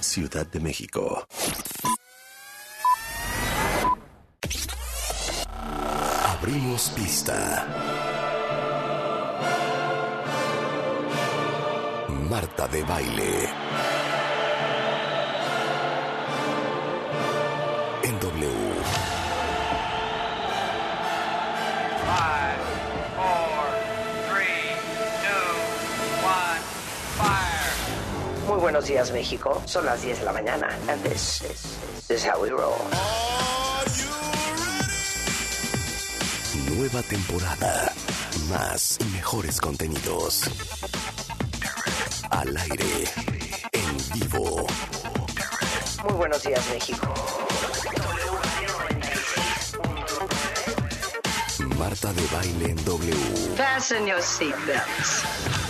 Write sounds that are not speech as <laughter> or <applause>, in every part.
Ciudad de México. Abrimos pista. Marta de baile. Buenos días, México. Son las 10 de la mañana. And this is, this is how we roll. Nueva temporada. Más y mejores contenidos. Al aire. En vivo. Muy buenos días, México. Marta de baile en W. Fasten your seatbelts.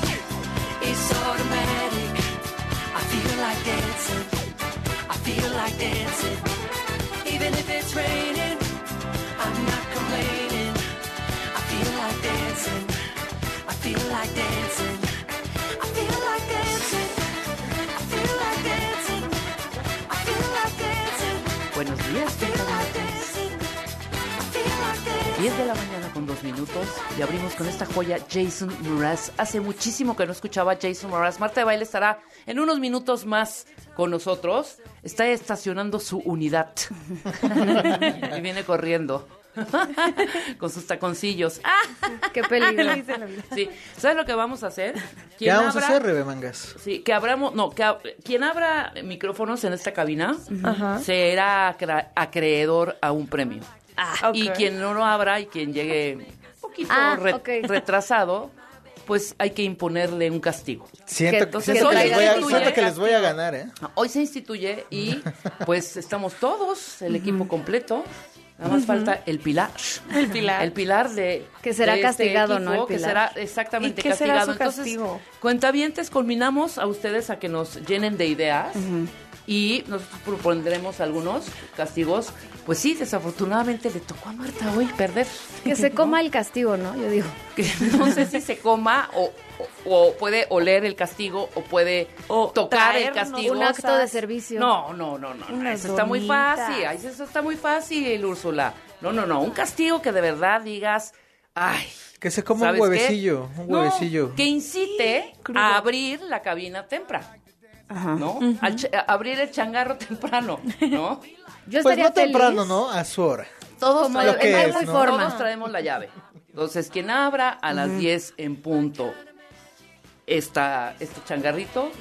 like dancing. I feel like dancing. Even if it's raining, I'm not complaining. I feel like dancing. I feel like dancing. I feel like dancing. I feel like dancing. I feel like dancing. Buenos días, Feel Pinta like dancing. I feel like dancing. 10 de la mañana con dos minutos y abrimos con esta joya Jason Mraz. Hace muchísimo que no escuchaba a Jason Mraz. Marta de Baile estará en unos minutos más con nosotros. Está estacionando su unidad <laughs> y viene corriendo <laughs> con sus taconcillos. Ah, Qué peligro. <laughs> sí. ¿Sabes lo que vamos a hacer? ¿Qué vamos a hacer, Rebe Mangas? Sí, que abramos, no, que ab- quien abra micrófonos en esta cabina será acreedor a un premio. Ah, Y quien no lo abra y quien llegue un poquito Ah, re- <laughs> retrasado, pues hay que imponerle un castigo. Siento, Que- siento les voy a, siento que les voy a ganar, ¿eh? Hoy se instituye y <laughs> pues estamos todos, el equipo completo. Nada más falta el pilar. El pilar. El pilar de. Que será de este castigado, ¿no? El Que pilar. será exactamente ¿Y qué será castigado. su Entonces, castigo? cuentavientes, culminamos a ustedes a que nos llenen de ideas. Y nosotros propondremos algunos castigos. Pues sí, desafortunadamente le tocó a Marta hoy perder. Que se <laughs> coma el castigo, ¿no? Yo digo. Que no sé si se coma o, o- o puede oler el castigo o puede O tocar el castigo. Un acto de servicio. No, no, no, no. no, Eso está muy fácil. Eso está muy fácil, Úrsula. No, no, no. Un castigo que de verdad digas, ay. Que se coma un huevecillo, un No, huevecillo. que incite a abrir la cabina temprano. ¿No? Al ch- a abrir el changarro <laughs> temprano, ¿no? Yo Pues estaría no temprano. ¿no? A su hora. Todos, Como traemos, lo que en es, ¿no? forma. todos traemos la llave. Entonces, quien abra a las 10 en punto esta, este changarrito,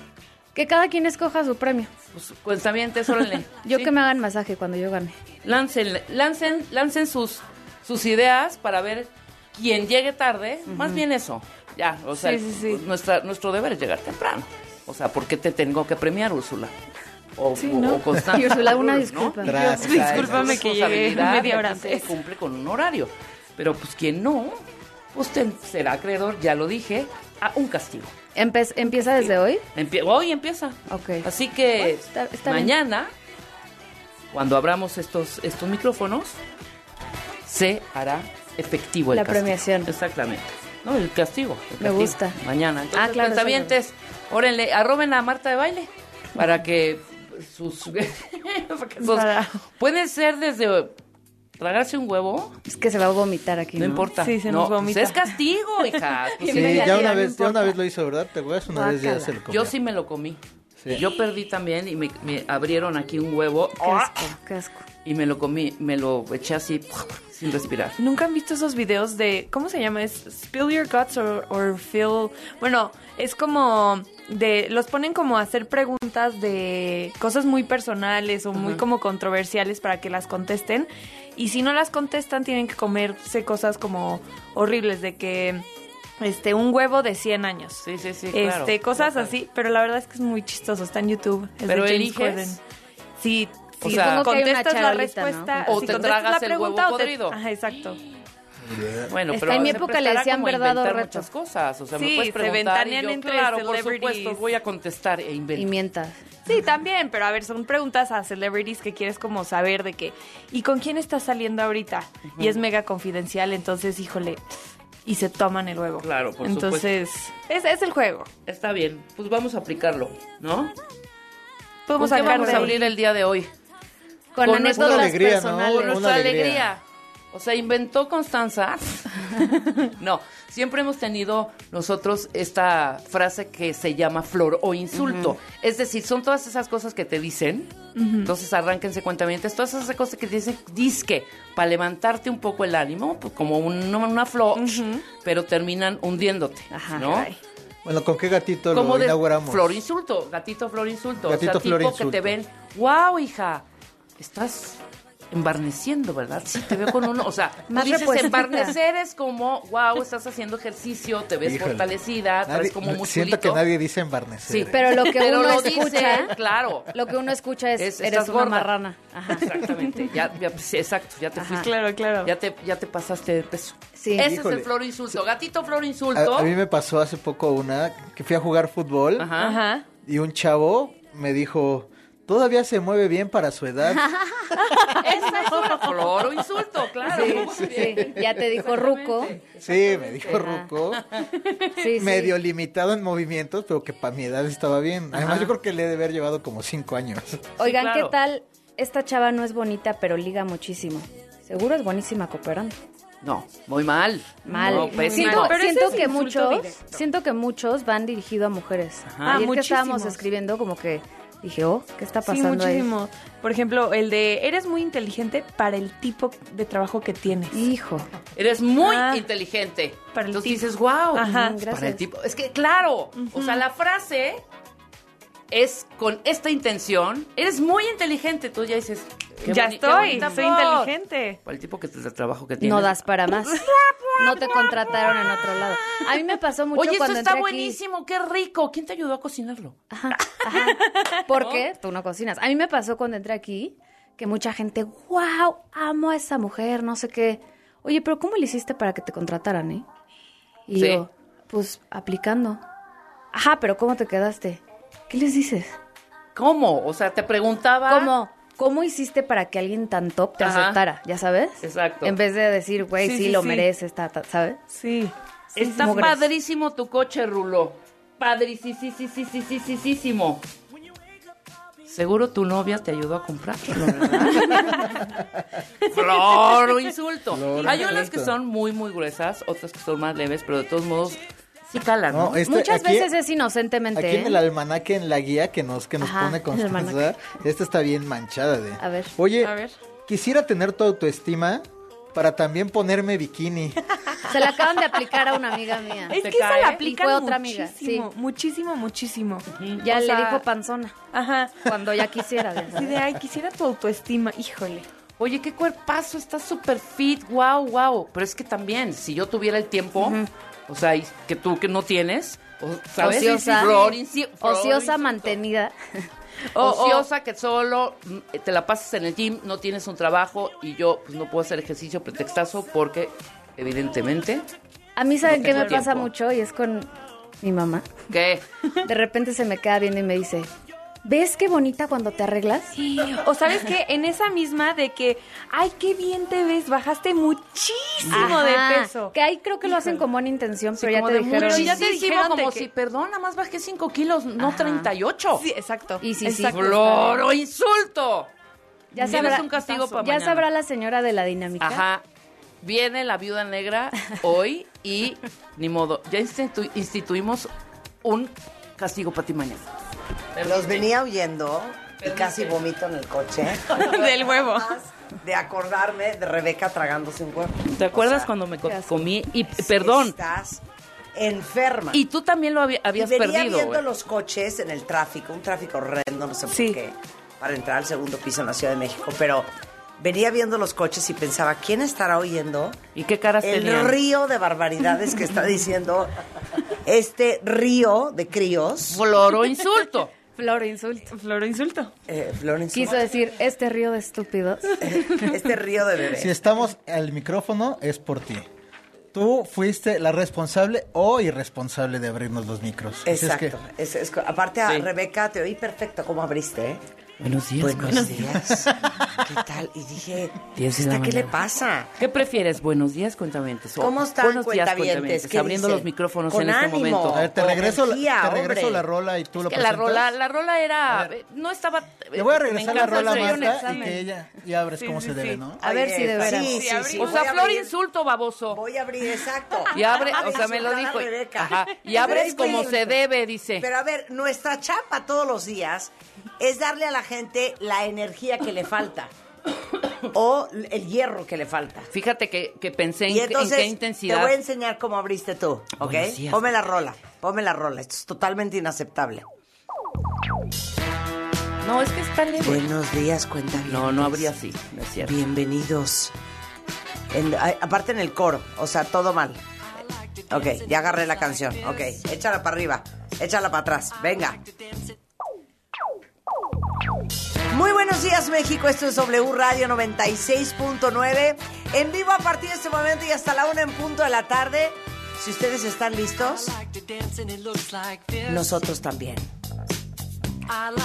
Que cada quien escoja su premio. pues cuentavientes, órale. <laughs> Yo Sí. que me hagan masaje cuando yo gane. lancen, lancen, lancen sus, sus ideas para ver quién llegue tarde. Más bien eso. Ya, o sea, Sí, sí, sí. pues, nuestra, nuestro deber es llegar temprano. O sea, ¿por qué te tengo que premiar, Úrsula? O, Sí, ¿no? o Constanza. Y Úrsula, una ¿no? disculpa. Tras, Discúlpame que llegué media hora se cumple con un horario. Pero pues quien no, pues ten- será acreedor, ya lo dije, a un castigo. Empe- ¿Empieza desde hoy? Empie- hoy empieza. Ok. Así que Bueno, está- está bien. mañana, cuando abramos estos, estos micrófonos, se hará efectivo el La castigo. premiación. Exactamente. No, el castigo. el Me gusta. Mañana. Entonces, Ah, claro, órenle, arroben a Marta de baile para que sus... <laughs> para que sus- Para- puede ser desde tragarse un huevo, Es que se va a vomitar aquí. no, No, importa. Sí, se no, nos pues vomita. es castigo, hija. <laughs> Pues Sí, ya una vez, ya una vez lo hizo, ¿verdad? ¿Te acuerdas? Una vez ya se lo comió. Yo sí me lo comí. Sí. Yo perdí también y me, me abrieron aquí un huevo Qué asco, qué asco. y me lo comí, me lo eché así, sin respirar. ¿Nunca han visto esos videos de, ¿cómo se llama? Es Spill Your Guts or, or Feel... Bueno, es como de, los ponen como a hacer preguntas de cosas muy personales o muy como controversiales para que las contesten. Y si no las contestan, tienen que comerse cosas como horribles de que... Este, un huevo de 100 años. Sí, sí, sí, claro. Este, cosas Total. así, pero la verdad es que es muy chistoso, está en YouTube. Es Pero de James eliges. Corden. Sí, O sí, sea- Supongo que hay una contestas la respuesta. O si te contestas tragas la el huevo pregunta o te-. Ajá, exacto. Bueno, pero en mi se época le decían verdad o inventar reto. muchas cosas. O sea, Sí, me puedes se preguntar y ventanean yo, entre claro, por supuesto, voy a contestar e Y invento. mientas. Sí, también, pero a ver, son preguntas a celebrities que quieres como saber de qué. ¿Y con quién estás saliendo ahorita? Y es mega confidencial, entonces, híjole, y se toman el huevo. Claro, por Entonces, es, es el juego. Está bien, pues vamos a aplicarlo, ¿no? Podemos ¿Con qué vamos a abrir el día de hoy? Con, Con anécdotas alegría, ¿no? personales. Por Una nuestra alegría. alegría. O sea, inventó Constanza. <laughs> no, siempre hemos tenido nosotros esta frase que se llama flor o insulto. Es decir, son todas esas cosas que te dicen. Entonces arránquense cuentamientos. Todas esas cosas que te dicen disque para levantarte un poco el ánimo, pues, como un- una flor, pero terminan hundiéndote. Ajá, ¿no? Bueno, ¿con qué gatito Como lo de inauguramos? flor insulto, gatito flor insulto. Gatito, o sea, flor, tipo que te ven, wow, hija, estás embarneciendo, ¿verdad? Sí, te veo con uno, o sea, <laughs> Más dices repuesta. embarnecer es como, wow, estás haciendo ejercicio, te ves Híjole. fortalecida, Nadie- traes como musculito. Siento que nadie dice embarnecer. Sí. Pero lo que Pero uno lo escucha, dice, claro. lo que uno escucha es, Es, eres una gorda. marrana. Ajá. Exactamente, ya, ya, sí, exacto, ya te Ajá. fuiste. Claro, claro. Ya te, ya te pasaste de peso. Sí. Ese es el flor insulto. Gatito flor insulto. A, a mí me pasó hace poco una que fui a jugar fútbol Ajá. Ajá. y un chavo me dijo, todavía se mueve bien para su edad. <laughs> Esa es una flor o insulto, claro. Sí, sí. Ya te dijo Ruco. Sí, me dijo. Ruco. Sí, sí. Medio limitado en movimientos, pero que para mi edad estaba bien. Además, yo creo que le he de haber llevado como cinco años. Oigan, claro. ¿qué tal? Esta chava no es bonita, pero liga muchísimo. Seguro es buenísima cooperando. No, muy mal. Mal. No, siento Pero siento es que muchos, directo. siento que muchos van dirigidos a mujeres. Ajá. Ayer que estábamos escribiendo, como que dije, oh, ¿qué está Sí, pasando ahí? muchísimo. Por ejemplo, el de eres muy inteligente para el tipo de trabajo que tienes. Hijo. Eres muy Ah. inteligente. Para el Entonces tipo. dices, wow. Ajá. Para Gracias. el tipo. Es que, claro. O sea, la frase es con esta intención. Eres muy inteligente. Tú ya dices, qué ya qué estoy, soy inteligente. Para el tipo que te de trabajo que tienes. No das para más. <laughs> No te contrataron en otro lado. A mí me pasó mucho Oye, esto cuando está entré aquí. buenísimo, qué rico. ¿Quién te ayudó a cocinarlo? Ajá, ajá. Porque <laughs> tú no cocinas. A mí me pasó cuando entré aquí que mucha gente, wow, amo a esa mujer, no sé qué. Oye, pero ¿cómo le hiciste para que te contrataran, eh? Y Sí. yo, pues aplicando. Ajá, pero ¿cómo te quedaste? ¿Qué les dices? ¿Cómo? O sea, te preguntaba. ¿Cómo? ¿Cómo hiciste para que alguien tan top te Ajá. aceptara? ¿Ya sabes? Exacto. En vez de decir, güey, sí, Sí, sí, lo sí. mereces, ta, ta, ¿sabes? Sí. Está padrísimo tu coche, Rulo. Padrísimo. Seguro tu novia te ayudó a comprarlo, ¿verdad? <laughs> Flor insulto. Flor Hay unas que son muy, muy gruesas, otras que son más leves, pero de todos modos sí calan, ¿no? No, este- Muchas aquí- veces es inocentemente. Aquí en ¿eh? el almanaque, en la guía que nos, que nos Ajá, pone Constanza, esta está bien manchada de... A ver. Oye, A ver. quisiera tener tu autoestima para también ponerme bikini. Se la acaban de aplicar a una amiga mía. Es ¿Te que cae? la aplican fue otra amiga, muchísimo, muchísimo, muchísimo. Ya O le sea, dijo panzona. Ajá. Cuando ya quisiera. sabes. de, ay, quisiera tu autoestima. Híjole. Oye, qué cuerpazo, estás súper fit, wow, wow. Pero es que también, si yo tuviera el tiempo, o sea, y que tú que no tienes, o- ¿sabes? Ociosa. Flor, flor, Ociosa mantenida. <laughs> O- ociosa que solo mm, te la pasas en el gym, no tienes un trabajo y yo pues no puedo hacer ejercicio pretextazo porque evidentemente A mí, ¿saben No qué me pasa mucho? Y es con mi mamá. ¿qué? De repente se me queda viendo y me dice, ¿ves qué bonita cuando te arreglas? O sabes que en esa misma de que, ay, qué bien te ves, bajaste muchísimo Ajá, de peso. Que ahí creo que lo hacen con buena intención, pero ya te de dijeron. Pero ya te de como que- si, perdón, nada más bajé 5 kilos, no Ajá. 38. Sí, exacto. Y sí, sí. Exacto. Flor o insulto. Ya Tienes sabrá, un castigo para ya mañana. sabrá la señora de la dinámica. Ajá. Viene la viuda negra <laughs> hoy y ni modo, ya institu- instituimos un castigo para ti mañana. Los venía oyendo y casi vomito en el coche. <laughs> Del huevo. De acordarme de Rebeca tragándose un huevo. ¿Te acuerdas O sea, cuando me co- comí? Y perdón, Estás enferma. y tú también lo había- habías y venía perdido. viendo los coches en el tráfico, un tráfico horrendo, no sé Sí. por qué, para entrar al segundo piso en la Ciudad de México, pero venía viendo los coches y pensaba, ¿quién estará oyendo ¿Y qué caras el tenían? río de barbaridades que está diciendo <laughs> este río de críos? Floro insulto. Flor insulto. Floro insulto. Eh, Florence, Quiso decir, este río de estúpidos. <laughs> este río de bebés. Si estamos al micrófono, es por ti. Tú fuiste la responsable o irresponsable de abrirnos los micros. Así es Exacto. que- Es- es- aparte a Sí. Rebeca te oí perfecto cómo abriste, ¿eh? Buenos días. Buenos buenos días. <laughs> ¿Qué tal? Y dije, ¿esta qué le pasa? ¿Qué prefieres? Buenos días, cuentavientes. o ¿Cómo están, Buenos días, cuentavientes? ¿Qué Abriendo dicen? los micrófonos Con en este ánimo. momento. A ver, te regreso, la- te regreso hombre. la rola y tú lo Que la rola, la rola era... no estaba... Le voy a me regresar la rola Marta y que ella ya abres Sí, cómo sí, se debe, sí. ¿no? A ver si de veras. Sí, Sí, sí, abrí. sí. O sea, flor insulto, baboso. Voy a abrir, exacto. <laughs> Y abre, o sea, me lo dijo. Ajá. Y abres es como se debe, dice. Pero a ver, nuestra chapa todos los días es darle a la gente la energía que le falta. o el hierro que le falta. Fíjate que, que pensé en, Y qué- en entonces qué te intensidad. voy a enseñar cómo abriste tú, ¿ok? Ponme la rola, ponme la rola. Esto es totalmente inaceptable. No, es que está leve. Buenos días, cuenta No, no habría así, no es cierto. Bienvenidos. En- aparte en el coro, o sea, todo mal. Ok, ya agarré la canción. Ok, échala para arriba, échala para atrás. Venga. Muy buenos días, México. Esto es W Radio 96.9. En vivo a partir de este momento y hasta la una en punto de la tarde. Si ustedes están listos, nosotros también.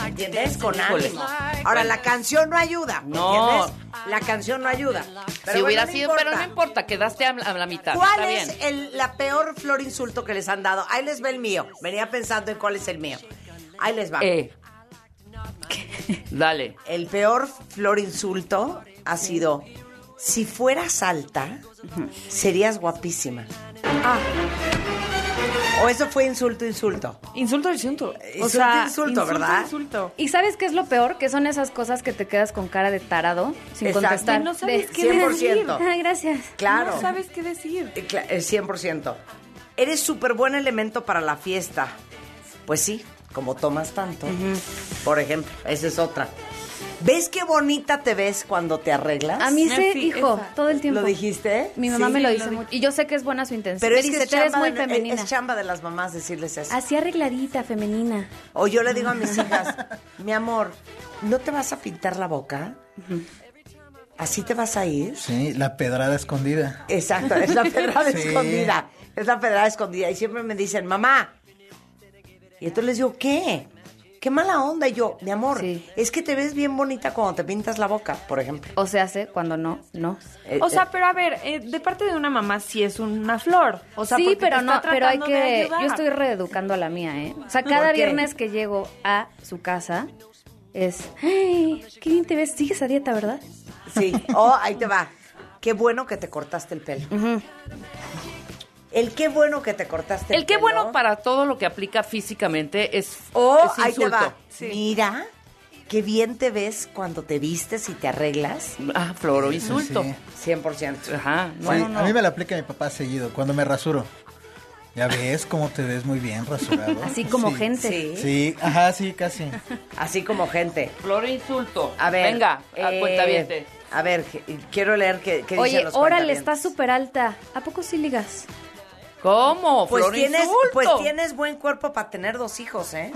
¿Entiendes? Con ánimo. Ahora, la canción no ayuda. ¿me No. ¿Entiendes? La canción no ayuda. Pero si hubiera no sido, pero no importa. quedaste a, a la mitad. ¿Cuál está es bien. el- la peor flor insulto que les han dado? Ahí les va el mío. Venía pensando en cuál es el mío. Ahí les va. Eh. Dale. El peor flor insulto ha sido, si fueras alta, serías guapísima. Ah, O eso fue insulto, insulto. insulto, insulto. Insulto, insulto, ¿verdad? Insulto. ¿Y sabes qué es lo peor? Que son esas cosas que te quedas con cara de tarado sin Exacto. contestar. No sabes De- qué decir. 100%. <laughs> Ah, gracias. Claro. No sabes qué decir. Eh, cla- El 100%. Eres súper buen elemento para la fiesta. Pues sí, como tomas tanto. Por ejemplo, esa es otra. ¿Ves qué bonita te ves cuando te arreglas? A mí se, sí, hijo, esa. todo el tiempo. ¿Lo dijiste? Mi mamá Sí, me lo dice di- mucho. Y yo sé que es buena su intención. Pero me es que dice, es te ves chamba, muy de, femenina. es chamba de las mamás decirles eso. Así arregladita, femenina. O yo le digo a mis hijas, mi amor, ¿no te vas a pintar la boca? ¿Así te vas a ir? Sí, la pedrada escondida. Exacto, es la pedrada Sí. escondida. Es la pedrada escondida. Y siempre me dicen, mamá. Y entonces les digo, ¿qué? Qué mala onda. Y yo, mi amor, Sí. es que te ves bien bonita cuando te pintas la boca, por ejemplo. O se hace cuando no, no. Eh, O sea, eh, pero a ver, eh, de parte de una mamá sí es una flor. O sea, sí, pero no, pero hay que. Yo estoy reeducando a la mía, ¿eh? O sea, cada viernes que llego a su casa es. ¡Ay! ¡Qué bien te ves! Sigues a dieta, ¿verdad? Sí. Oh, ahí te va. Qué bueno que te cortaste el pelo. El qué bueno que te cortaste el, El qué pelo. bueno para todo lo que aplica físicamente es, O es ahí te va. Mira, qué bien te ves cuando te vistes y te arreglas. Ah, floro insulto. Sí. 100%. Ajá. No, Sí, no, no. A mí me la aplica mi papá seguido, cuando me rasuro. Ya ves cómo te ves muy bien rasurado. Así como Sí. gente. Sí. Sí, ajá, sí, casi. Así como gente. Floro insulto. A ver. Venga, eh, a cuentaviente. A ver, quiero leer qué, qué dicen Oye, los órale, está súper alta. ¿A poco sí ligas? ¿Cómo? Pues flor tienes, insulto. pues tienes buen cuerpo para tener dos hijos, ¿eh?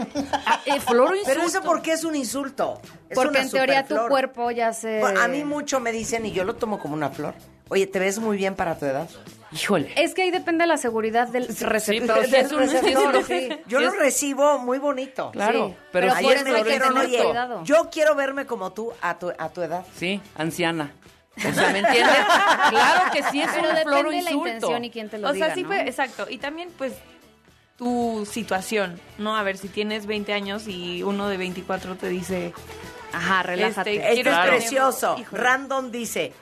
Ah, eh, floro insulto. <laughs> Pero eso porque es un insulto. Es Porque en teoría tu cuerpo ya se. Bueno, A mí mucho me dicen y yo lo tomo como una flor. Oye, te ves muy bien para tu edad. Híjole. Es que ahí depende la seguridad del receptor. pero sí es un- receptor, sí es sí. un- Yo lo recibo muy bonito. Claro, Sí, pero, pero eso me flor dijeron, oye, yo quiero verme como tú a tu, a tu edad. Sí, anciana. O sea, ¿me entiendes? claro que sí es Pero un floro de la intención y quién te lo O diga, sea, sí, ¿no? pues, exacto. Y también, pues, tu situación, ¿no? A ver, si tienes 20 años y uno de 24 te dice... Ajá, relájate. Este, Esto Claro. es precioso. Híjole. Random dice,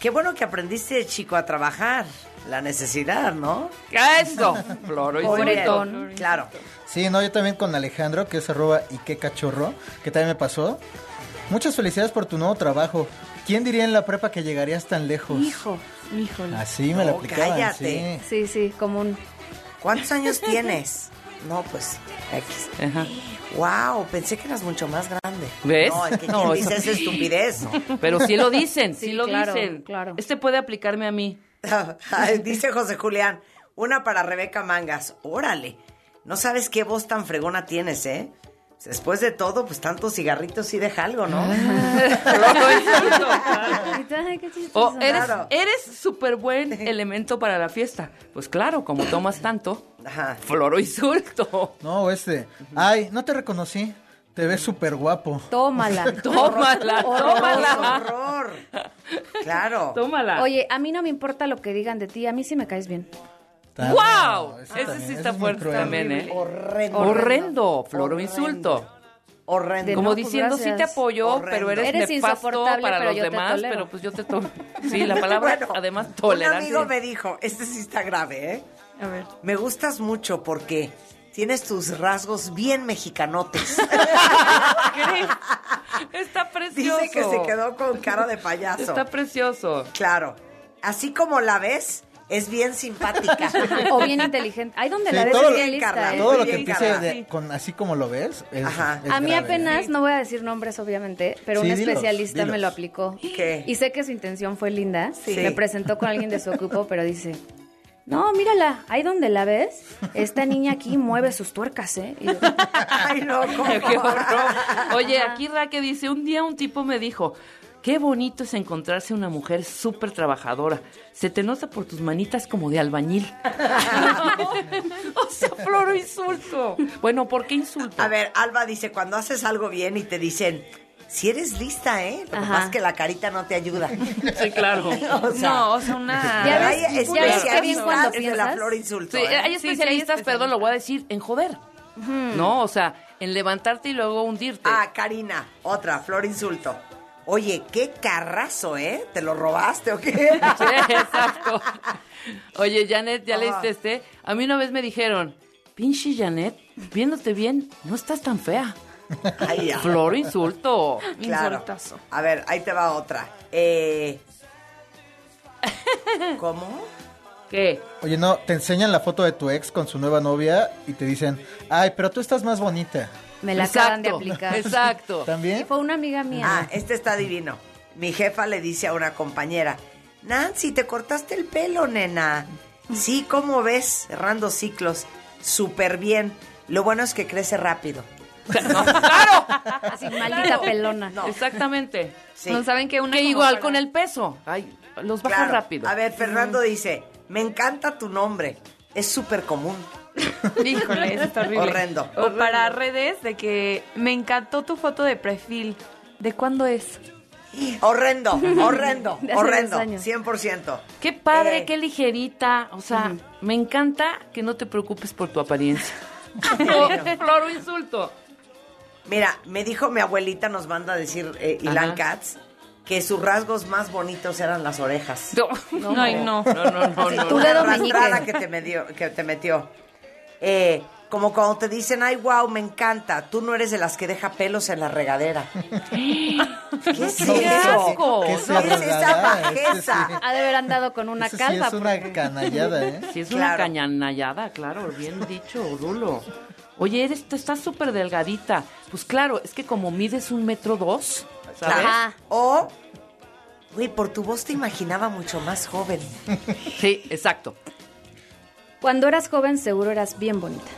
qué bueno que aprendiste de chico a trabajar. la necesidad, ¿no? Eso, <laughs> Floro y. Claro. Sí, no, yo también con Alejandro, que es arroba y qué cachorro, que también me pasó. Muchas felicidades por tu nuevo trabajo. ¿Quién diría en la prepa que llegarías tan lejos? Hijo, híjole. Así me la No, aplicaban, cállate. sí. Sí, sí, como un... ¿Cuántos años tienes? No, pues, X. Ajá. Wow, pensé que eras mucho más grande. ¿Ves? No, es que <laughs> ¿quién No, dice eso- esa estupidez? Pero sí lo dicen, sí, Sí, lo claro, dicen. claro. Este puede aplicarme a mí. <laughs> Dice José Julián, una para Rebeca Mangas. Órale, no sabes qué voz tan fregona tienes, ¿eh? Después de todo, pues tantos cigarritos sí deja algo, ¿no? Floro <laughs> y Zulto. Ay, qué chistoso. O eres, Claro. eres súper buen <laughs> elemento para la fiesta. Pues claro, como tomas tanto, Ajá. floro y sulto. No, este. Ay, no te reconocí. Te ves súper guapo. Tómala. <laughs> Tómala, tómala. horror! Claro. Tómala. Oye, a mí no me importa lo que digan de ti, a mí sí me caes bien. ¡Wow! no, Ese también, sí está es fuerte cruel. también, ¿eh? Horrendo. Horrendo, floro Horrendo. insulto. Horrendo. Como no, pues, diciendo, sí te apoyo, Horrendo. pero eres, Eres nefasto para pero los demás, pero pues yo te tomo. Sí, la palabra, <laughs> Bueno, además, Un tolerancia. amigo me dijo, este sí está grave, ¿eh? A ver. Me gustas mucho porque tienes tus rasgos bien mexicanotes. <laughs> Está precioso. Dice que se quedó con cara de payaso. Está precioso. Claro. Así como la ves, es bien simpática. <laughs> O bien inteligente. Ay, donde Sí, la ves todo bien lista, ¿eh? Todo lo que empiece de- con así como lo ves. Es, Ajá. es A mí grave, apenas, no voy a decir nombres obviamente, pero Sí, un dilos, especialista me lo aplicó. ¿Qué? Y sé que su intención fue linda. Sí. Me presentó con alguien de su grupo, pero dice, no, mírala, ahí donde la ves, esta niña aquí mueve sus tuercas, ¿eh? Y yo, <laughs> Ay, no, ¿cómo? <laughs> Qué horror. Oye, aquí Raque dice, un día un tipo me dijo, qué bonito es encontrarse una mujer súper trabajadora. Se te nota por tus manitas como de albañil. <laughs> o sea, floro insulto. Bueno, ¿por qué insulto? A ver, Alba dice, cuando haces algo bien y te dicen, si eres lista, ¿eh? Lo que Ajá. pasa es que la carita no te ayuda. <laughs> Sí, claro. <laughs> O sea, no, o sea, una... Ya hay ves, cuando especialistas de la piensas. flor insulto. Sí, ¿eh? hay Sí, sí, hay especialistas, perdón, lo voy a decir, en joder. No, o sea, en levantarte y luego hundirte. Ah, Karina, otra, flor insulto. Oye, qué carrazo, ¿eh? ¿Te lo robaste o qué? <laughs> Sí, exacto. Oye, Janet, ¿ya leíste este? A mí una vez me dijeron, pinche Janet, viéndote bien, no estás tan fea. Ay, ya. Flor insulto. Claro. Insultazo. A ver, ahí te va otra. Eh... ¿Cómo? ¿Qué? Oye, no, te enseñan la foto de tu ex con su nueva novia y te dicen, ay, pero tú estás más bonita. Me la acaban de aplicar. Exacto. Y ¿También? fue una amiga mía. Ah, este está divino. Mi jefa le dice a una compañera, Nancy, te cortaste el pelo, nena. Sí, ¿cómo ves? Cerrando ciclos. Súper bien. Lo bueno es que crece rápido. <laughs> No, claro. Así, maldita pelona. Exactamente. Sí. No saben que una Que igual para- con el peso. Ay, los baja Claro. rápido. A ver, Fernando dice, me encanta tu nombre. Es súper común. <laughs> Híjole, eso está horrible. Horrendo. O para redes de que me encantó tu foto de perfil. ¿De cuándo es? Horrendo, <laughs> horrendo, De hace horrendo. dos años. 100%. Qué padre, Eh, qué ligerita. O sea, me encanta que no te preocupes por tu apariencia. <laughs> Flor o insulto. Mira, me dijo mi abuelita, nos manda a decir eh, Ilan Ajá. Katz, que sus rasgos más bonitos eran las orejas. No, no. No, no, no, no. tu dedo arrastrada meñique. que te, metió, que te metió. Eh, como cuando te dicen, ay, wow, me encanta, tú no eres de las que deja pelos en la regadera. <laughs> ¿Qué es ¡Qué eso? asco! ¿Qué ¿Qué es esa bajeza? sí. Ha de haber andado con una Eso sí calva. es una porque- canallada, ¿eh? Sí, es Claro. una cañanallada, claro, bien dicho, Rulo. Oye, eres, estás súper delgadita. Pues claro, es que como mides un metro dos. Ajá. O, güey, por tu voz te imaginaba mucho más joven. Sí, exacto. Cuando eras joven, seguro eras bien bonita.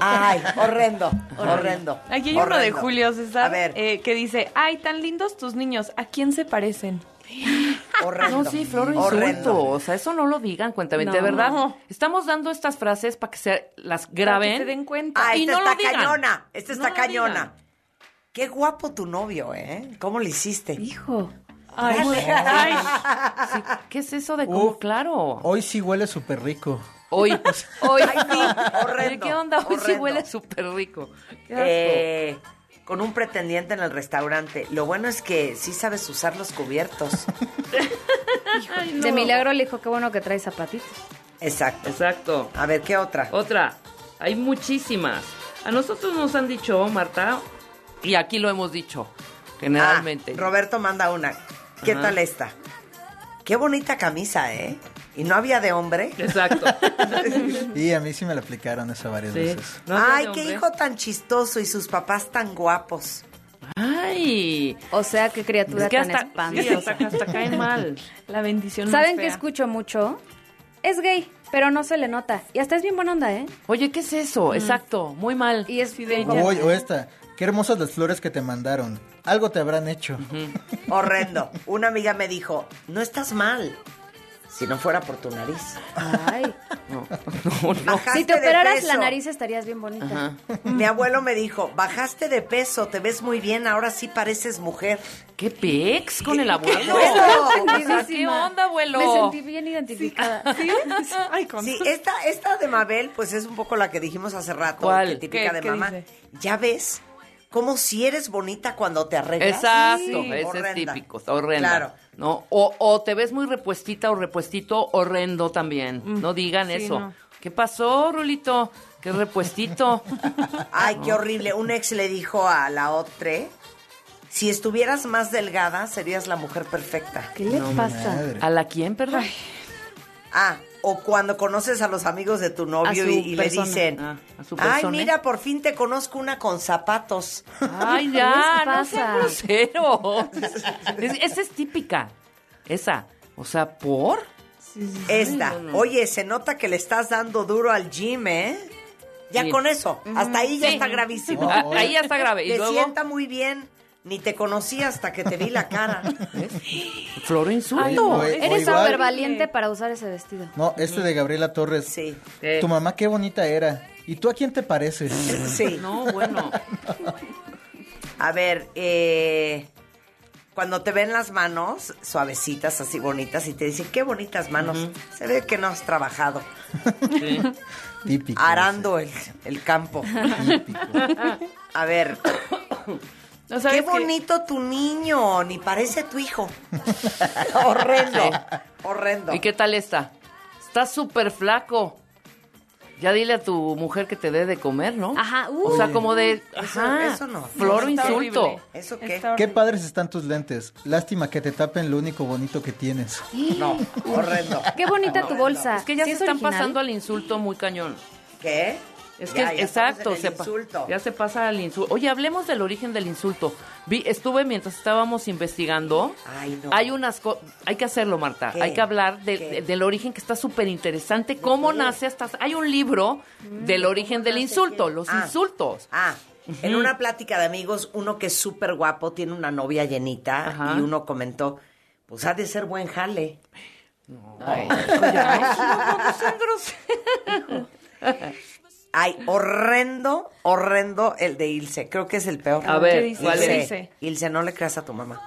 Ay, horrendo, horrendo. Aquí hay uno de horrendo. Julio César A ver, eh, que dice, ay, tan lindos tus niños, ¿a quién se parecen? <laughs> horrendo. No, sí, Flor, horrendo. insulto. O sea, eso no lo digan, cuentamente. De No. verdad, estamos dando estas frases para que se las graben. Para que se den cuenta. Ah, Y esta no lo está digan. cañona, esta está No lo cañona. Qué guapo tu novio, ¿eh? ¿Cómo le hiciste? Hijo. Ay, Ay, sí, ¿Qué es eso de cómo? Uf. Claro. Hoy sí huele súper rico. Hoy. <laughs> Hoy. Ay, no, horrendo, ¿Qué onda? Hoy sí horrendo. huele súper rico. Eh, con un pretendiente en el restaurante. Lo bueno es que sí sabes usar los cubiertos. <laughs> De milagro le dijo, qué bueno que trae zapatitos. Exacto. Exacto. A ver, ¿qué otra? Otra. Hay muchísimas. A nosotros nos han dicho, Marta, y aquí lo hemos dicho, generalmente. Ah, Roberto manda una. ¿Qué Ajá. tal esta? Qué bonita camisa, ¿eh? Y no había de hombre. Exacto. <laughs> Y a mí sí me la aplicaron esa varias Sí. veces. No Ay, qué hijo tan chistoso y sus papás tan guapos. Ay. O sea, qué criatura Es que tan hasta, sí, espantosa. hasta, hasta cae mal. La bendición ¿Saben qué escucho mucho? Es gay, pero no se le nota. Y hasta es bien buena onda, ¿eh? Oye, ¿qué es eso? Exacto, muy mal. Y es de bien ella. Uy, o esta. Qué hermosas las flores que te mandaron. Algo te habrán hecho. Horrendo. Una amiga me dijo, no estás mal. Si no fuera por tu nariz. Ay. No, no, no. Bajaste Si te de operaras peso. la nariz estarías bien bonita. Ajá. Mi abuelo me dijo, bajaste de peso, te ves muy bien, ahora sí pareces mujer. ¿Qué pex con el abuelo? <laughs> ¿Qué onda, abuelo? Me sentí bien identificada. <laughs> Ay, con Sí, esta, esta de Mabel, pues es un poco la que dijimos hace rato, ¿Cuál? que típica ¿Qué- de qué mamá. dice? Ya ves, como si eres bonita cuando te arreglas. Exacto, Sí, ese horrenda. es típico, horrenda. Claro. ¿no? O, o te ves muy repuestita o repuestito horrendo también. no digan sí, eso. no. ¿Qué pasó, Rulito? ¿Qué repuestito? <laughs> Ay, qué horrible. Un ex le dijo a la otra, si estuvieras más delgada, serías la mujer perfecta. ¿Qué le pasa? Madre. ¿A la quién, perdón? Ah, o cuando conoces a los amigos de tu novio y, y le dicen, Ah, a su ay, mira, por fin te conozco una con zapatos. Ay, ¿Qué <laughs> ya, no groseros. Es- esa es típica. Esa. O sea, ¿por? Esta. Oye, se nota que le estás dando duro al gym, ¿eh? Ya Sí. con eso. Hasta ahí ya está gravísimo. Ah, <laughs> ahí ya está grave. Y Te luego, sienta muy bien. Ni te conocí hasta que te vi la cara. Floro insulto. o- o Eres súper valiente para usar ese vestido. No, este de Gabriela Torres. Sí. Eh, Tu mamá qué bonita era. ¿Y tú a quién te pareces? Sí. No, bueno. A ver, eh, cuando te ven las manos suavecitas, así bonitas, y te dicen, qué bonitas manos, se ve que no has trabajado Sí. Típico. arando el, el campo. Típico. A ver, ¿No qué sabes qué? bonito tu niño, ni parece tu hijo. <laughs> horrendo, horrendo. ¿Y qué tal esta? Está súper flaco. Ya dile a tu mujer que te dé de comer, ¿no? Ajá, uh. O sea, como de... Ajá, eso no. Floro Está insulto. horrible. ¿Eso qué? Está Qué padres están tus lentes. Lástima que te tapen lo único bonito que tienes. No, horrendo. Qué bonita tu bolsa. Es que ya ¿Sí se es están original? pasando al insulto muy cañón. ¿Qué? Es que, Ya, exacto, se ya se pasa al insulto. Oye, hablemos del origen del insulto. Vi, estuve mientras estábamos investigando. Ay, no. Hay unas co- hay que hacerlo, Marta. ¿Qué? Hay que hablar de- ¿Qué? de- del origen que está súper interesante. ¿Cómo nace hasta? Hay un libro del origen del insulto, los Ah. insultos. Ah, en una plática de amigos, uno que es súper guapo, tiene una novia llenita, Ajá. y uno comentó, pues ha de ser buen jale. Ay, hijo, ya, no, no. <laughs> Ay, horrendo, horrendo el de Ilse. Creo que es el peor. A ver, ¿Qué dice? ¿cuál ¿Qué es? Ilse, no le creas a tu mamá.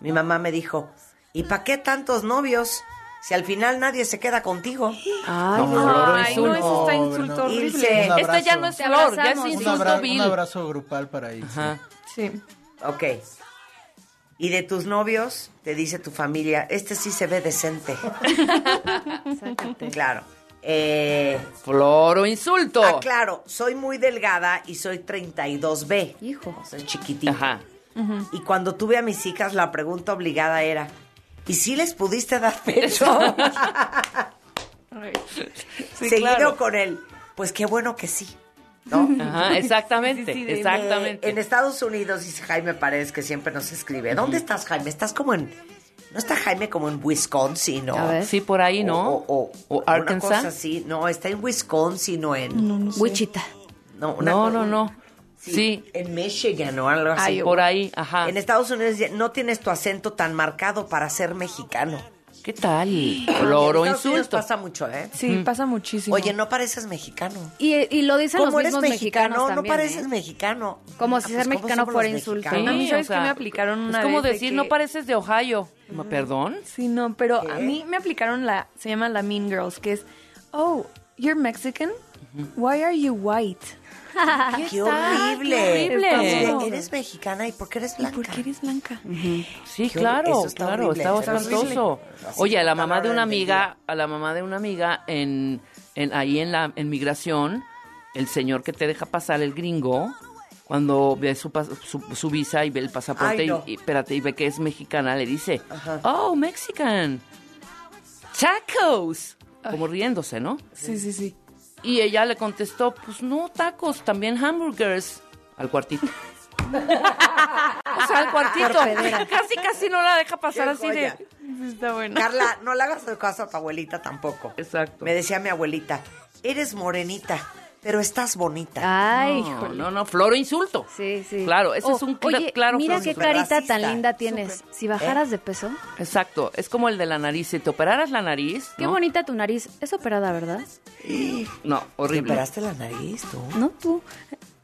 Mi mamá me dijo, ¿y para qué tantos novios si al final nadie se queda contigo? Ay, no, insulto. eso está No, insulto no. horrible. Ilse. Un Esta ya no es flor, ya es abrazamos. Un, insulto abra- vil. un abrazo grupal para ahí. Ajá. Sí. Ok. Y de tus novios, te dice tu familia, este sí se ve decente. <laughs> Claro. Eh, Floro insulto. ah, claro, soy muy delgada y soy 32B. Hijo. O sea, chiquitita. Ajá. Y cuando tuve a mis hijas, la pregunta obligada era, ¿y si les pudiste dar <laughs> pecho? Ay. <laughs> Sí, Seguido claro. con él, pues qué bueno que sí. ¿No? <laughs> Ajá, exactamente, Sí, sí, exactamente. Eh, en Estados Unidos, dice Jaime Paredes, que siempre nos escribe. ¿Dónde estás, Jaime? Estás como en. ¿No está Jaime como en Wisconsin, no? A ver. Sí, por ahí, ¿no? O, o- O una Arkansas. cosa así. No, está en Wisconsin o en. Wichita. No, una No, no, no. Sí, En Michigan o algo así. Ay, por ahí, ajá. En Estados Unidos ya no tienes tu acento tan marcado para ser mexicano. ¿Qué tal? Unidos insulto. pasa mucho, ¿eh? Sí, pasa muchísimo. Oye, no pareces mexicano. Y, y lo dicen los ¿Cómo eres mismos mexicano? mexicanos no también, pareces ¿eh? mexicano. Como Ah, si pues, ser ¿cómo mexicano fuera insulto. mexicanos? A mí, Sí, ¿sabes o sea, qué me aplicaron una Es como vez de decir, que- no pareces de Ohio. ¿Perdón? Sí, no, pero a mí me aplicaron la, se llama la Mean Girls, que es, oh, you're Mexican? Why are you white? <laughs> ¡Qué horrible! ¡Qué horrible! Eres mexicana y ¿por qué eres blanca? ¿Por qué eres blanca? Sí, Qué claro, está claro, horrible, estaba está espantoso. Oye, a la mamá de una amiga, a la mamá de una amiga en, en ahí en la en migración, el señor que te deja pasar el gringo, cuando ve su, su, su visa y ve el pasaporte Ay, no. y, y- espérate, y ve que es mexicana, le dice, Ajá. "Oh, Mexican. Tacos." Como riéndose, ¿no? Sí, sí, sí. Y ella le contestó, pues no tacos, también hamburgers. Al cuartito. <laughs> o sea, al cuartito. Casi, casi no la deja pasar Qué así joya. de... Está bueno. Carla, no le hagas caso a tu abuelita tampoco. Exacto. Me decía mi abuelita, eres morenita, pero estás bonita. Ay, no, no, no, floro insulto. Sí, sí. Claro, ese Oh, es un cla- Oye, claro mira qué insulto. carita Racista. tan linda tienes. Si bajaras de peso, Exacto, es como el de la nariz. Si te operaras la nariz, qué ¿no? bonita tu nariz. Es operada, ¿verdad? No, ¿Te horrible. operaste la nariz tú? No tú.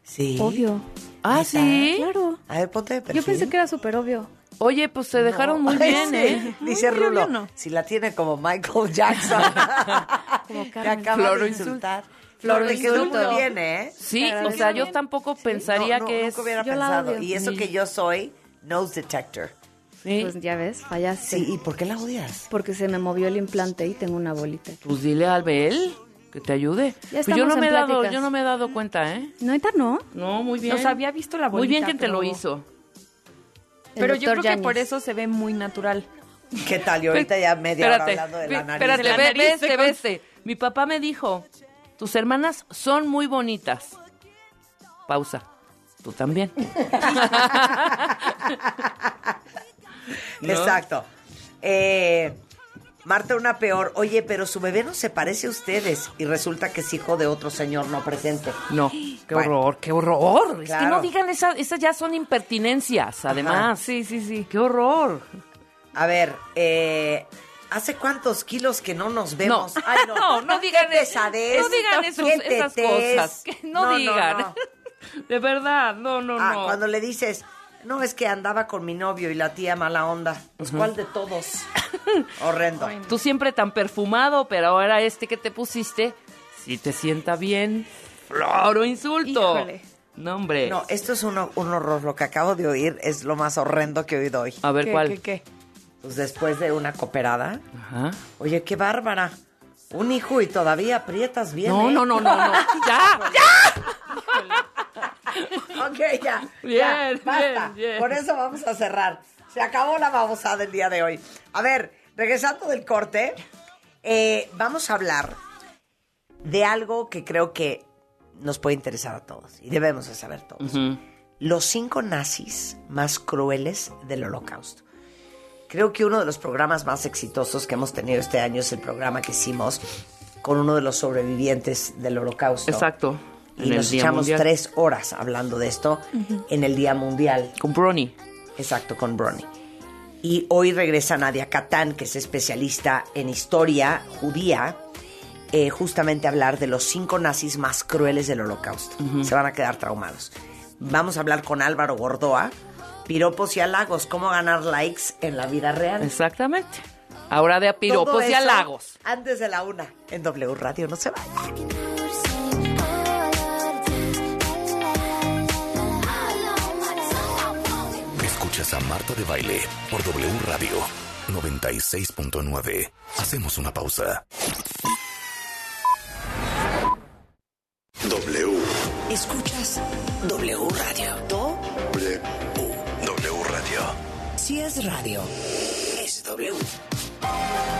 Sí. Obvio. Ah, sí. Claro. A ver, ponte de perfil. Yo pensé que era súper obvio. Oye, pues se dejaron muy <laughs> Ay, bien, sí. ¿eh? Dice Rulo, no. si la tiene como Michael Jackson. <laughs> Como <laughs> Carmen. acaba Floro de insultar. Floro Flor, le quedó muy bien, ¿eh? Sí, Te o sea, yo tampoco pensaría No, no, que es... nunca hubiera Yo pensado. Y eso que yo soy nose detector. Sí. Pues ya ves, fallaste. Sí, ¿y por qué la odias? Porque se me movió el implante y tengo una bolita. Pues dile al Bel que te ayude. Ya Pues yo no me he dado, yo no me he dado cuenta, ¿eh? No, ahorita no. No, muy bien. O sea, había visto la Muy bien bolita, que te lo pero- hizo. El Pero yo creo que por eso se ve muy natural. ¿Qué tal? Y ahorita ya media hora hablando de la nariz. Espérate, la ve- nariz vete, se con- vete. Mi papá me dijo, tus hermanas son muy bonitas. Pausa. Tú también. <laughs> ¿No? Exacto. Eh, Marta, una peor. Oye, pero su bebé no se parece a ustedes. Y resulta que es hijo de otro señor no presente. No, qué Bueno. horror, qué horror. Es que no digan esas, esas ya son impertinencias, además. Sí, sí, sí. Qué horror. A ver, eh, ¿hace cuántos kilos que no nos vemos? No. <laughs> Ay, no. No, no digan eso. pesadez. No digan esos- esas cosas. Que no, digan. <laughs> De verdad, no, no, Ah, no. cuando le dices, no, es que andaba con mi novio y la tía mala onda. Pues, ¿cuál de todos? <laughs> Horrendo. Tú siempre tan perfumado, pero ahora este que te pusiste, si te sienta bien, floro insulto. Híjole. No, hombre. No, esto es un, un horror. Lo que acabo de oír es lo más horrendo que he oído hoy. A ver ¿Qué, cuál. qué, qué? Pues después de una cooperada. Ajá. Oye, qué bárbara. Un hijo y todavía aprietas bien. No, ¿eh? no, no, no, no. <laughs> ya, ya. Ok, ya. Bien, ya, basta. bien, bien. Por eso vamos a cerrar. Se acabó la babosada del día de hoy. A ver, regresando del corte, eh, vamos a hablar de algo que creo que nos puede interesar a todos y debemos de saber todos. Los cinco nazis más crueles del holocausto. Creo que uno de los programas más exitosos que hemos tenido este año es el programa que hicimos con uno de los sobrevivientes del holocausto. Exacto. Y nos echamos Mundial. tres horas hablando de esto en el Día Mundial. Con Brony. Exacto, con Bronny. Y hoy regresa Nadia Catán, que es especialista en historia judía, eh, justamente a hablar de los cinco nazis más crueles del holocausto. Se van a quedar traumados. Vamos a hablar con Álvaro Gordoa, piropos y halagos, cómo ganar likes en la vida real. Exactamente. Ahora de Todo piropos y halagos. Antes de la una, en W Radio, no se vayan. Escuchas a Marta de Baile por W Radio 96.9. Hacemos una pausa. W. Escuchas W.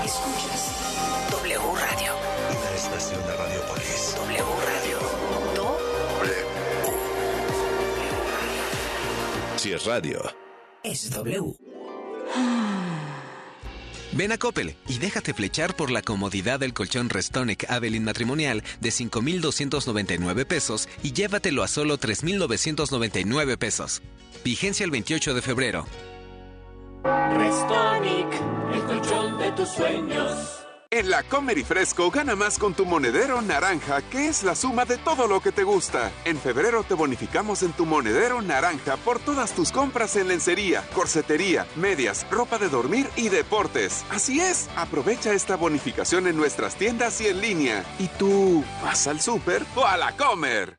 Escuchas W Radio. Una estación de Radiopolis. W Radio. Do, Si es radio. es W. Ven a Coppel y déjate flechar por la comodidad del colchón Restonic Avelin matrimonial de 5,299 pesos y llévatelo a solo 3,999 pesos. Vigencia el 28 de febrero. Restonic, el colchón de tus sueños. En la Comer y Fresco gana más con tu monedero naranja, que es la suma de todo lo que te gusta. En febrero te bonificamos en tu monedero naranja por todas tus compras en lencería, corsetería, medias, ropa de dormir y deportes. Así es, aprovecha esta bonificación en nuestras tiendas y en línea. ¿Y tú vas al súper o a la Comer?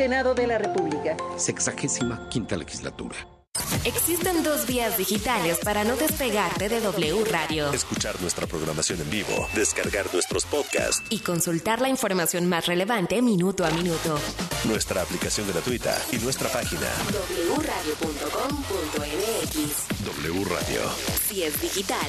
Senado de la República. Sexagésima quinta legislatura. Existen dos vías digitales para no despegarte de W Radio. Escuchar nuestra programación en vivo, descargar nuestros podcasts y consultar la información más relevante minuto a minuto. Nuestra aplicación gratuita y nuestra página wradio.com.mx. W Radio. Si es digital.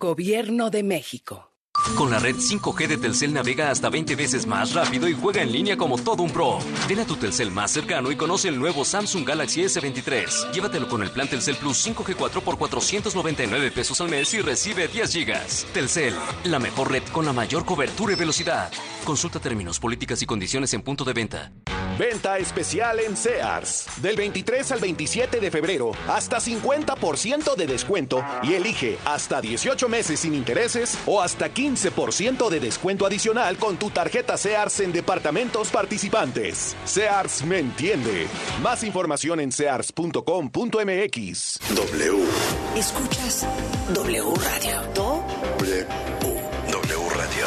Gobierno de México. Con la red 5G de Telcel navega hasta 20 veces más rápido y juega en línea como todo un pro. Ven a tu Telcel más cercano y conoce el nuevo Samsung Galaxy S23. Llévatelo con el plan Telcel Plus 5G4 por 499 pesos al mes y recibe 10 gigas. Telcel, la mejor red con la mayor cobertura y velocidad. Consulta términos, políticas y condiciones en punto de venta. Venta especial en Sears. Del 23 al 27 de febrero, hasta 50% de descuento y elige hasta 18 meses sin intereses o hasta 15% de descuento adicional con tu tarjeta Sears en departamentos participantes. Sears me entiende. Más información en sears.com.mx. W. Escuchas W Radio. W. W Radio.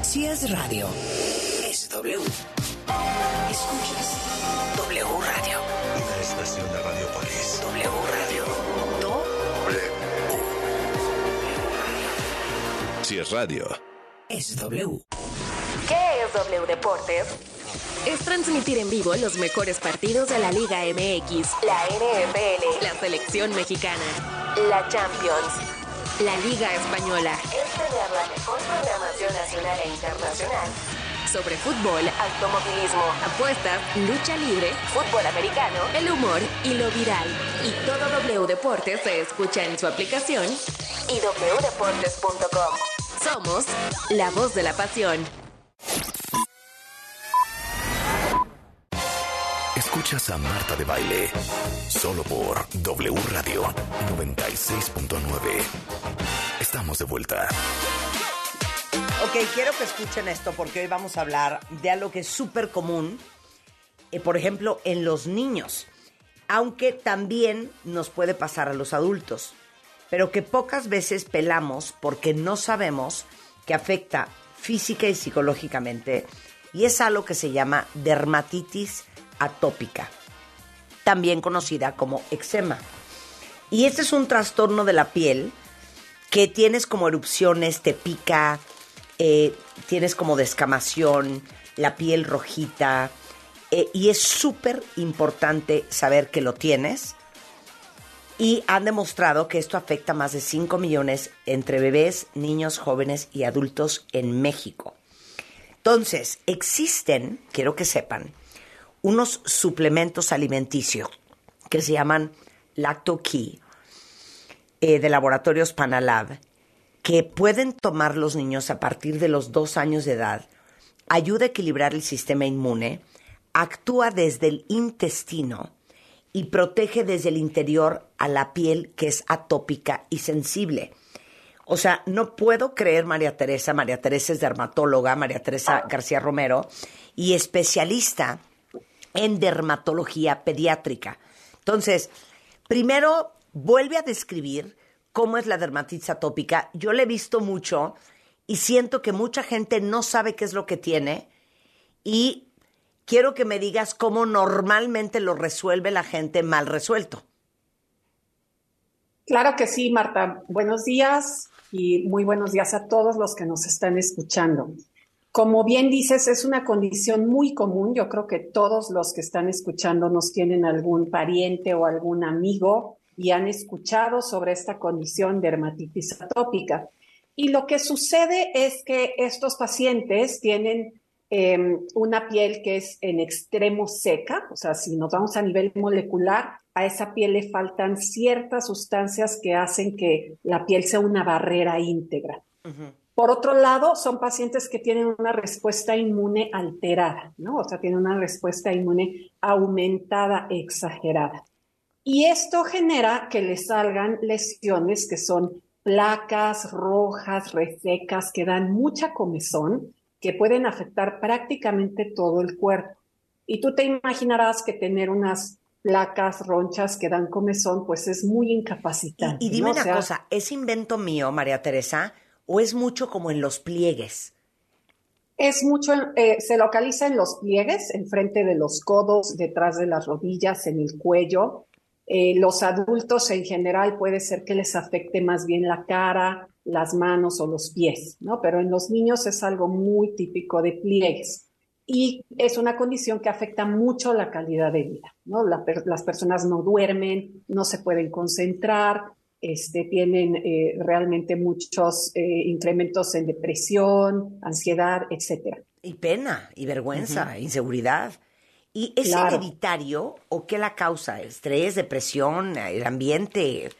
Si es radio, es W. Escuchas W Radio. Una estación de Radiopolis. W Radio. W. Si es radio. Es W. ¿Qué es W Deportes? Es transmitir en vivo los mejores partidos de la Liga MX, la NFL, la selección mexicana, la Champions, la Liga Española. Es tener la mejor programación nacional e internacional sobre fútbol, automovilismo, apuestas, lucha libre, fútbol americano, el humor y lo viral. Y todo W Deportes se escucha en su aplicación y wdeportes.com. Somos la voz de la pasión. Escuchas a Marta de Baile. Solo por W Radio 96.9. Estamos de vuelta. Ok, quiero que escuchen esto porque hoy vamos a hablar de algo que es súper común, eh, por ejemplo, en los niños, aunque también nos puede pasar a los adultos, pero que pocas veces pelamos porque no sabemos que afecta física y psicológicamente, y es algo que se llama dermatitis atópica, también conocida como eczema. Y este es un trastorno de la piel que tienes como erupciones, te pica, eh, tienes como descamación, la piel rojita. eh, y es súper importante saber que lo tienes. Y han demostrado que esto afecta a más de 5 millones entre bebés, niños, jóvenes y adultos en México. Entonces, existen, quiero que sepan, unos suplementos alimenticios que se llaman Lacto Key eh, de laboratorios Panalab que pueden tomar los niños a partir de los dos años de edad, ayuda a equilibrar el sistema inmune, actúa desde el intestino y protege desde el interior a la piel que es atópica y sensible. O sea, no puedo creer, María Teresa, María Teresa es dermatóloga, María Teresa García Romero, y especialista en dermatología pediátrica. Entonces, primero vuelve a describir cómo es la dermatitis atópica. Yo le he visto mucho y siento que mucha gente no sabe qué es lo que tiene y quiero que me digas cómo normalmente lo resuelve la gente mal resuelto. Claro que sí, Marta. Buenos días y muy buenos días a todos los que nos están escuchando. Como bien dices, es una condición muy común. Yo creo que todos los que están escuchando nos tienen algún pariente o algún amigo y han escuchado sobre esta condición dermatitis atópica. Y lo que sucede es que estos pacientes tienen eh, una piel que es en extremo seca, o sea, si nos vamos a nivel molecular, a esa piel le faltan ciertas sustancias que hacen que la piel sea una barrera íntegra. Por otro lado, son pacientes que tienen una respuesta inmune alterada, ¿no? O sea, tienen una respuesta inmune aumentada, exagerada. Y esto genera que les salgan lesiones que son placas rojas, resecas, que dan mucha comezón, que pueden afectar prácticamente todo el cuerpo. Y tú te imaginarás que tener unas placas ronchas que dan comezón, pues es muy incapacitante. Y, y dime ¿no? una O sea, cosa, ¿es invento mío, María Teresa, o es mucho como en los pliegues? Es mucho, eh, se localiza en los pliegues, enfrente de los codos, detrás de las rodillas, en el cuello. Eh, los adultos en general puede ser que les afecte más bien la cara, las manos o los pies, ¿no? Pero en los niños es algo muy típico de pliegues. Y es una condición que afecta mucho la calidad de vida, ¿no? La per- las personas no duermen, no se pueden concentrar, este, tienen eh, realmente muchos eh, incrementos en depresión, ansiedad, etcétera. Y pena, y vergüenza, inseguridad. ¿Y es Claro. hereditario o qué la causa? ¿Estrés, depresión, el ambiente?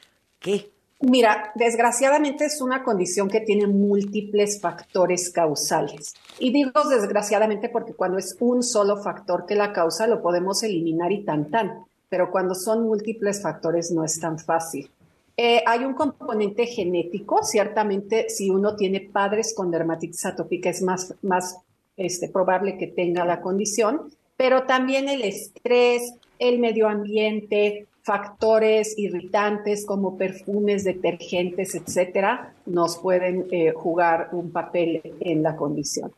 ¿Qué? Mira, desgraciadamente es una condición que tiene múltiples factores causales. Y digo desgraciadamente porque cuando es un solo factor que la causa, lo podemos eliminar y tan tan. Pero cuando son múltiples factores no es tan fácil. Eh, hay un componente genético, ciertamente si uno tiene padres con dermatitis atópica es más, más este, probable que tenga la condición, pero también el estrés, el medio ambiente, factores irritantes como perfumes, detergentes, etcétera, nos pueden eh, jugar un papel en la condición.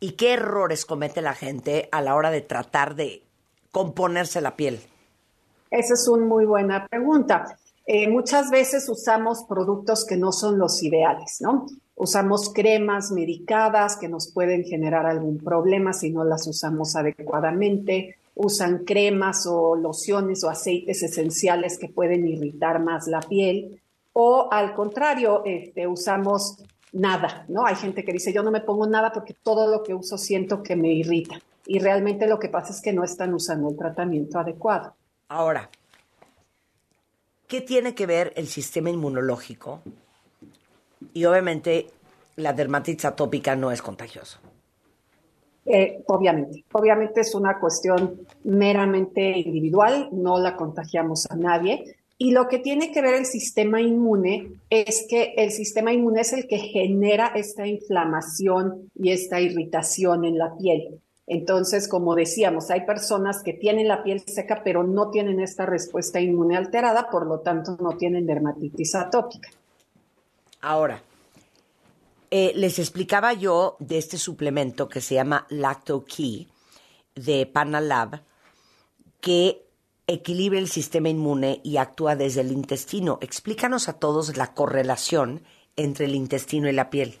¿Y qué errores comete la gente a la hora de tratar de componerse la piel? Esa es una muy buena pregunta. Eh, muchas veces usamos productos que no son los ideales, ¿no? Usamos cremas medicadas que nos pueden generar algún problema si no las usamos adecuadamente. Usan cremas o lociones o aceites esenciales que pueden irritar más la piel. O al contrario, este, usamos nada, ¿no? Hay gente que dice, yo no me pongo nada porque todo lo que uso siento que me irrita. Y realmente lo que pasa es que no están usando el tratamiento adecuado. Ahora, ¿qué tiene que ver el sistema inmunológico? Y obviamente la dermatitis atópica no es contagioso. Eh, obviamente, obviamente es una cuestión meramente individual, no la contagiamos a nadie. Y lo que tiene que ver el sistema inmune es que el sistema inmune es el que genera esta inflamación y esta irritación en la piel. Entonces, como decíamos, hay personas que tienen la piel seca pero no tienen esta respuesta inmune alterada, por lo tanto no tienen dermatitis atópica. Ahora, eh, les explicaba yo de este suplemento que se llama Lacto Key de Panalab, que equilibra el sistema inmune y actúa desde el intestino. Explícanos a todos la correlación entre el intestino y la piel.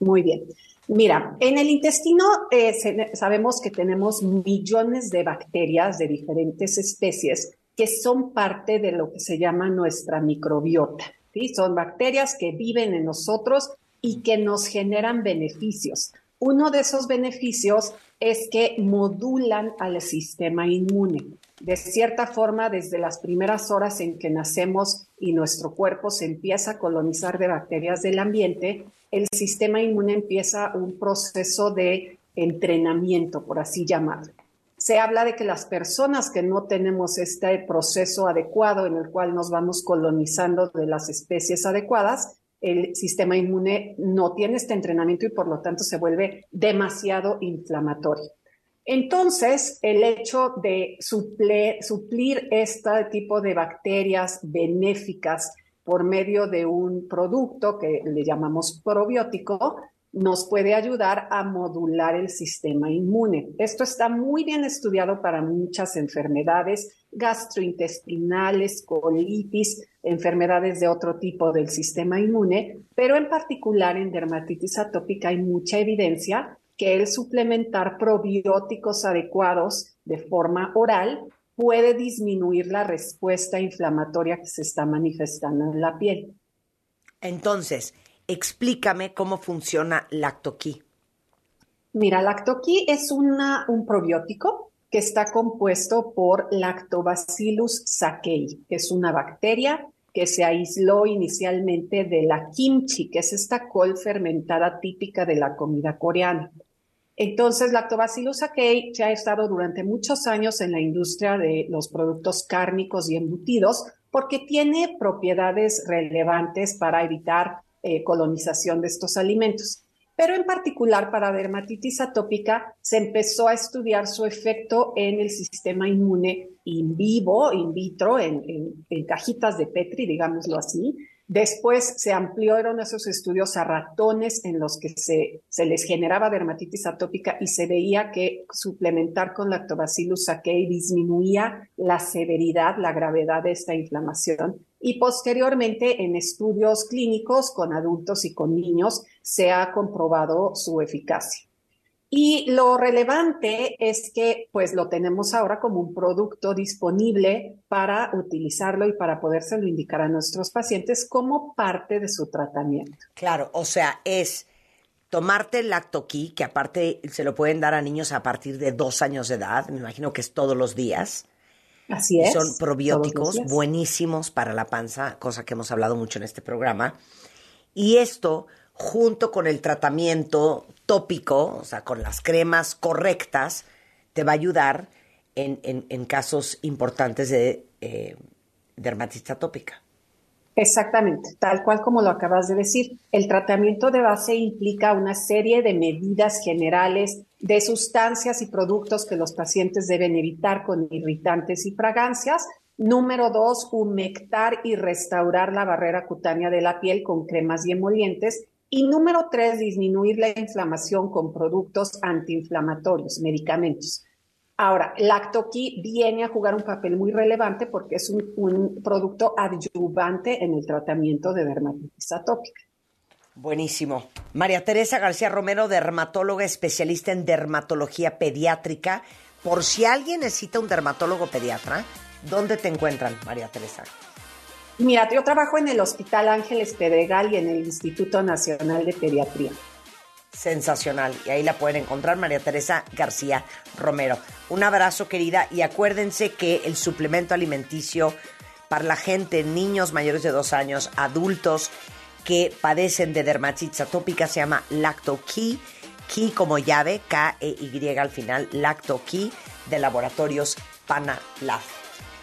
Muy bien. Mira, en el intestino eh, sabemos que tenemos millones de bacterias de diferentes especies que son parte de lo que se llama nuestra microbiota. ¿Sí? Son bacterias que viven en nosotros y que nos generan beneficios. Uno de esos beneficios es que modulan al sistema inmune. De cierta forma, desde las primeras horas en que nacemos y nuestro cuerpo se empieza a colonizar de bacterias del ambiente, el sistema inmune empieza un proceso de entrenamiento, por así llamarlo. Se habla de que las personas que no tenemos este proceso adecuado en el cual nos vamos colonizando de las especies adecuadas, el sistema inmune no tiene este entrenamiento y por lo tanto se vuelve demasiado inflamatorio. Entonces, el hecho de suplir, este tipo de bacterias benéficas por medio de un producto que le llamamos probiótico, nos puede ayudar a modular el sistema inmune. Esto está muy bien estudiado para muchas enfermedades gastrointestinales, colitis, enfermedades de otro tipo del sistema inmune, pero en particular en dermatitis atópica hay mucha evidencia que el suplementar probióticos adecuados de forma oral puede disminuir la respuesta inflamatoria que se está manifestando en la piel. Entonces, explícame cómo funciona Lactoquí. Mira, Lactoquí es un probiótico que está compuesto por Lactobacillus sakei, que es una bacteria que se aisló inicialmente de la kimchi, que es esta col fermentada típica de la comida coreana. Entonces, Lactobacillus sakei ya ha estado durante muchos años en la industria de los productos cárnicos y embutidos porque tiene propiedades relevantes para evitar eh, colonización de estos alimentos. Pero en particular para dermatitis atópica se empezó a estudiar su efecto en el sistema inmune in vivo, in vitro, en, cajitas de Petri, digámoslo así, Después se ampliaron esos estudios a ratones en los que se, se, les generaba dermatitis atópica y se veía que suplementar con lactobacillus sakei disminuía la severidad, la gravedad de esta inflamación. Y posteriormente en estudios clínicos con adultos y con niños se ha comprobado su eficacia. Y lo relevante es que pues lo tenemos ahora como un producto disponible para utilizarlo y para podérselo indicar a nuestros pacientes como parte de su tratamiento. Claro, o sea, es tomarte el lactoquí, que aparte se lo pueden dar a niños a partir de dos años de edad, me imagino que es todos los días. Así es. Son probióticos buenísimos para la panza, cosa que hemos hablado mucho en este programa. Y esto junto con el tratamiento tópico, o sea, con las cremas correctas, te va a ayudar en, casos importantes de eh, dermatitis atópica. Exactamente, tal cual como lo acabas de decir. El tratamiento de base implica una serie de medidas generales de sustancias y productos que los pacientes deben evitar con irritantes y fragancias. Número dos, humectar y restaurar la barrera cutánea de la piel con cremas y emolientes. Y número tres, disminuir la inflamación con productos antiinflamatorios, medicamentos. Ahora, Lactoquí viene a jugar un papel muy relevante porque es un, producto adyuvante en el tratamiento de dermatitis atópica. Buenísimo. María Teresa García Romero, dermatóloga especialista en dermatología pediátrica. Por si alguien necesita un dermatólogo pediatra, ¿dónde te encuentran, María Teresa? Mira, yo trabajo en el Hospital Ángeles Pedregal y en el Instituto Nacional de Pediatría. Sensacional. Y ahí la pueden encontrar, María Teresa García Romero. Un abrazo, querida. Y acuérdense que el suplemento alimenticio para la gente, niños mayores de dos años, adultos que padecen de dermatitis atópica, se llama Lacto Key. Como llave, K-E-Y al final, Lacto Key de Laboratorios Panalaf.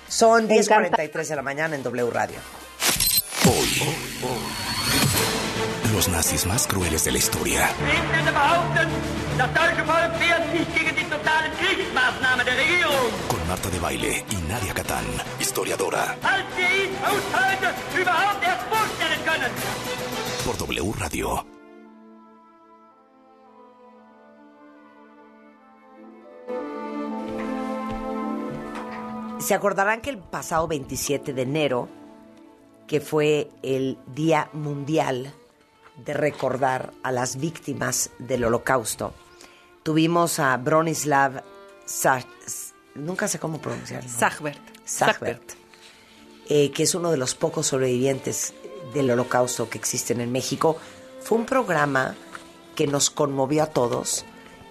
Son 10.43 de la mañana en W Radio. Hoy, los nazis más crueles de la historia. Con Marta de Baile y Nadia Catán, historiadora. Por W Radio. Se acordarán que el pasado 27 de enero, que fue el Día Mundial de recordar a las víctimas del Holocausto, tuvimos a Bronislav Sa- nunca sé cómo pronunciarlo. Sagbert. Sagbert, eh, que es uno de los pocos sobrevivientes del holocausto que existen en México. Fue un programa que nos conmovió a todos.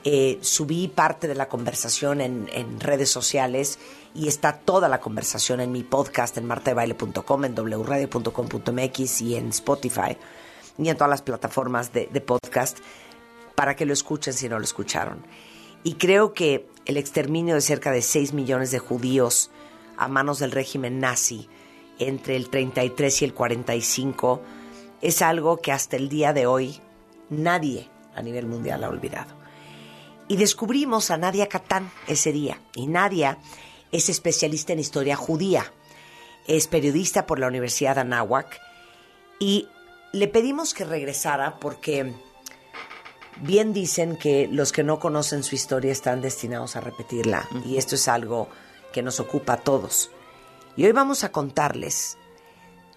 Eh, subí parte de la conversación en, en redes sociales y está toda la conversación en mi podcast en martadebaile.com, en wradio.com.mx y en Spotify y en todas las plataformas de, de podcast para que lo escuchen si no lo escucharon. Y creo que el exterminio de cerca de 6 millones de judíos a manos del régimen nazi entre el 33 y el 45 es algo que hasta el día de hoy nadie a nivel mundial ha olvidado. Y descubrimos a Nadia Catán ese día. Y Nadia es especialista en historia judía. Es periodista por la Universidad de Anáhuac. Y le pedimos que regresara porque bien dicen que los que no conocen su historia están destinados a repetirla. Y esto es algo que nos ocupa a todos. Y hoy vamos a contarles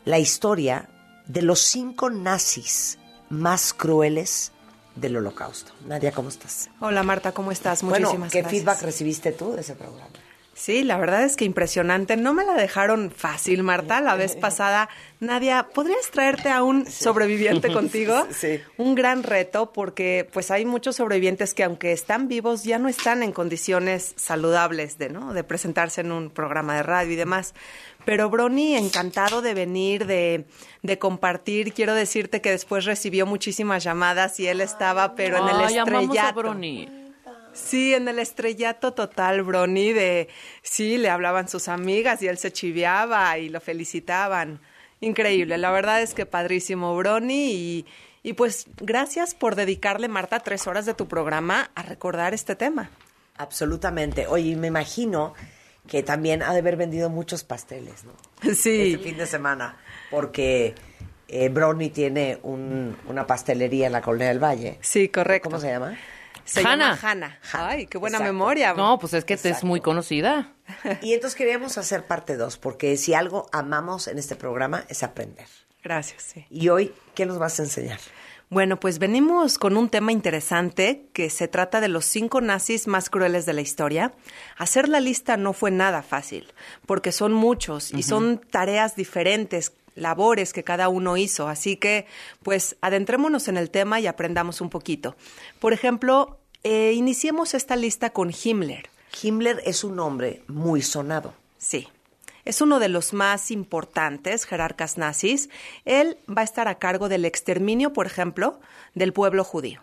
la historia de los cinco nazis más crueles del holocausto. Nadia, ¿cómo estás? Hola Marta, ¿cómo estás? Bueno, Muchísimas ¿qué gracias. feedback recibiste tú de ese programa? Sí, la verdad es que impresionante. No me la dejaron fácil, Marta. La vez <laughs> pasada, Nadia, ¿podrías traerte a un sobreviviente <laughs> contigo? Sí. Un gran reto porque pues hay muchos sobrevivientes que aunque están vivos ya no están en condiciones saludables de, ¿no? de presentarse en un programa de radio y demás. Pero Brony, encantado de venir, de, de compartir. Quiero decirte que después recibió muchísimas llamadas y él estaba, pero en el a estrellato. Brony. Sí, en el estrellato total, Brony, de sí, le hablaban sus amigas y él se chiveaba y lo felicitaban. Increíble, la verdad es que padrísimo, Brony, y, y pues gracias por dedicarle, Marta, tres horas de tu programa a recordar este tema. Absolutamente. Oye, me imagino que también ha de haber vendido muchos pasteles, ¿no? Sí. Este fin de semana, porque eh, Brownie tiene un- una pastelería en la Colonia del Valle. Sí, correcto. ¿Cómo se llama? Se Hanna. llama Hanna. Ay, qué buena Exacto. memoria. No, pues es que te es muy conocida. Y entonces queríamos hacer parte dos, porque si algo amamos en este programa es aprender. Gracias, sí. Y hoy, ¿qué nos vas a enseñar? Bueno, pues venimos con un tema interesante que se trata de los cinco nazis más crueles de la historia. Hacer la lista no fue nada fácil, porque son muchos y son tareas diferentes, labores que cada uno hizo. Así que, pues, adentrémonos en el tema y aprendamos un poquito. Por ejemplo, eh, iniciemos esta lista con Himmler. Himmler es un nombre muy sonado. Sí. Es uno de los más importantes jerarcas nazis. Él va a estar a cargo del exterminio, por ejemplo, del pueblo judío,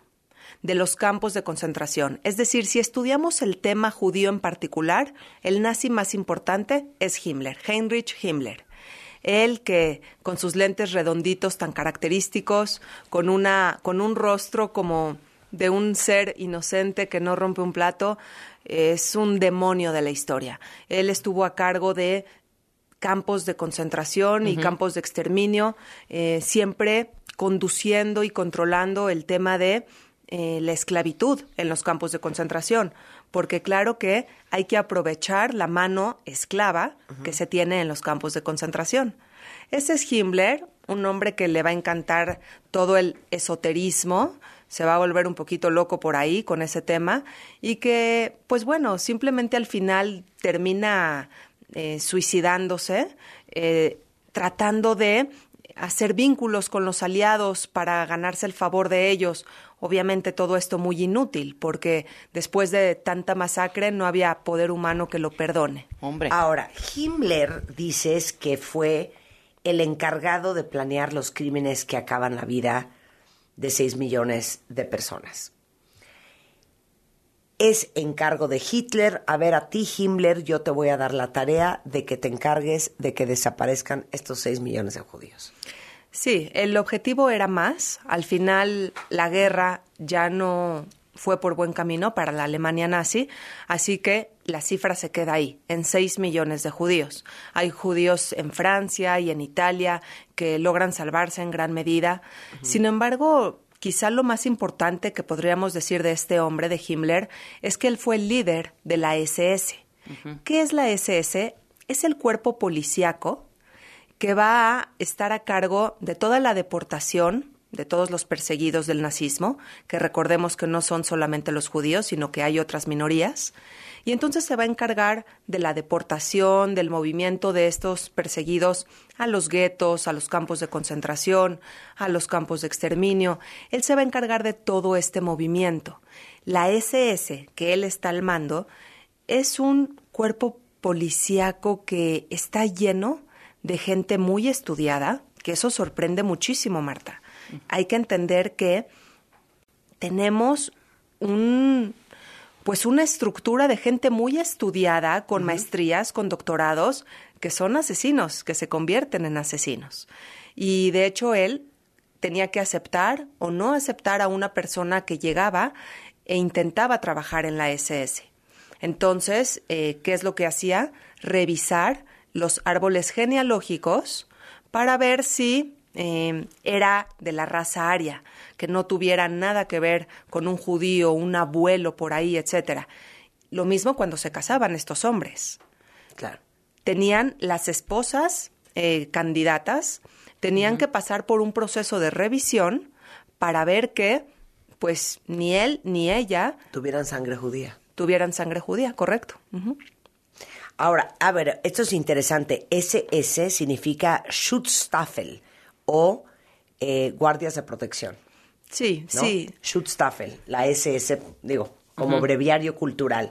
de los campos de concentración. Es decir, si estudiamos el tema judío en particular, el nazi más importante es Himmler, Heinrich Himmler. Él que con sus lentes redonditos tan característicos, con una con un rostro como de un ser inocente que no rompe un plato, es un demonio de la historia. Él estuvo a cargo de campos de concentración y campos de exterminio, eh, siempre conduciendo y controlando el tema de eh, la esclavitud en los campos de concentración, porque claro que hay que aprovechar la mano esclava que se tiene en los campos de concentración. Ese es Himmler, un hombre que le va a encantar todo el esoterismo, se va a volver un poquito loco por ahí con ese tema y que, pues bueno, simplemente al final termina eh, suicidándose, eh, tratando de hacer vínculos con los aliados para ganarse el favor de ellos. Obviamente todo esto muy inútil, porque después de tanta masacre no había poder humano que lo perdone. Hombre. Ahora, Himmler dices que fue el encargado de planear los crímenes que acaban la vida de 6 millones de personas. Es encargo de Hitler. A ver, a ti, Himmler, yo te voy a dar la tarea de que te encargues de que desaparezcan estos 6 millones de judíos. Sí, el objetivo era más. Al final, la guerra ya no fue por buen camino para la Alemania nazi, así que la cifra se queda ahí, en 6 millones de judíos. Hay judíos en Francia y en Italia que logran salvarse en gran medida. Sin embargo, quizá lo más importante que podríamos decir de este hombre, de Himmler, es que él fue el líder de la SS. ¿Qué es la SS? es el cuerpo policíaco que va a estar a cargo de toda la deportación de todos los perseguidos del nazismo, que recordemos que no son solamente los judíos, sino que hay otras minorías, y entonces se va a encargar de la deportación, del movimiento de estos perseguidos a los guetos, a los campos de concentración, a los campos de exterminio. Él se va a encargar de todo este movimiento. La SS, que él está al mando, es un cuerpo policíaco que está lleno de gente muy estudiada, que eso sorprende muchísimo, Marta. Hay que entender que tenemos un pues una estructura de gente muy estudiada, con maestrías, con doctorados, que son asesinos, que se convierten en asesinos. Y de hecho él tenía que aceptar o no aceptar a una persona que llegaba e intentaba trabajar en la SS. Entonces, eh, ¿qué es lo que hacía? Revisar los árboles genealógicos para ver si eh, era de la raza aria, que no tuviera nada que ver con un judío, un abuelo por ahí, etcétera. Lo mismo cuando se casaban estos hombres. Claro. Tenían las esposas eh, candidatas, tenían que pasar por un proceso de revisión para ver que, pues, ni él ni ella tuvieran sangre judía. Tuvieran sangre judía, correcto. Ahora, a ver, esto es interesante. SS significa Schutzstaffel o eh, guardias de protección. Sí, ¿no? sí. Schutzstaffel, la SS, digo, como breviario cultural.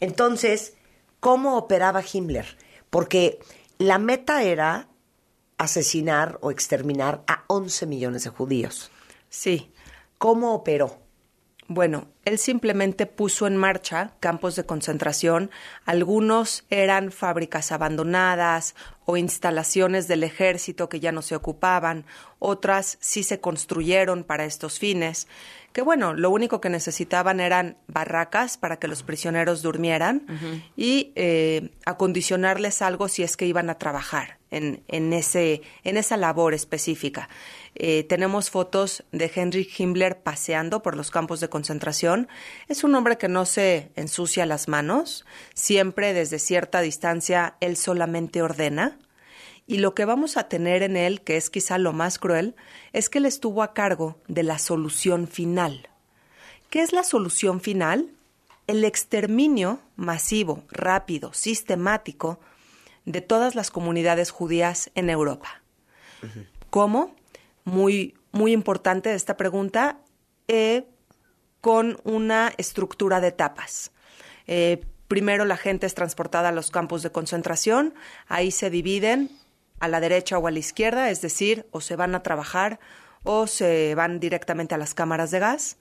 Entonces, ¿cómo operaba Himmler? Porque la meta era asesinar o exterminar a 11 millones de judíos. Sí. ¿Cómo operó? Bueno, él simplemente puso en marcha campos de concentración. Algunos eran fábricas abandonadas o instalaciones del ejército que ya no se ocupaban. Otras sí se construyeron para estos fines. Que bueno, lo único que necesitaban eran barracas para que los prisioneros durmieran y eh, acondicionarles algo si es que iban a trabajar en, en, ese, en esa labor específica. Eh, tenemos fotos de Henry Himmler paseando por los campos de concentración. Es un hombre que no se ensucia las manos, siempre desde cierta distancia él solamente ordena. Y lo que vamos a tener en él, que es quizá lo más cruel, es que él estuvo a cargo de la solución final. ¿Qué es la solución final? El exterminio masivo, rápido, sistemático de todas las comunidades judías en Europa. ¿Cómo? Muy, muy importante esta pregunta, eh, con una estructura de etapas. Eh, primero la gente es transportada a los campos de concentración, ahí se dividen a la derecha o a la izquierda, es decir, o se van a trabajar o se van directamente a las cámaras de gas.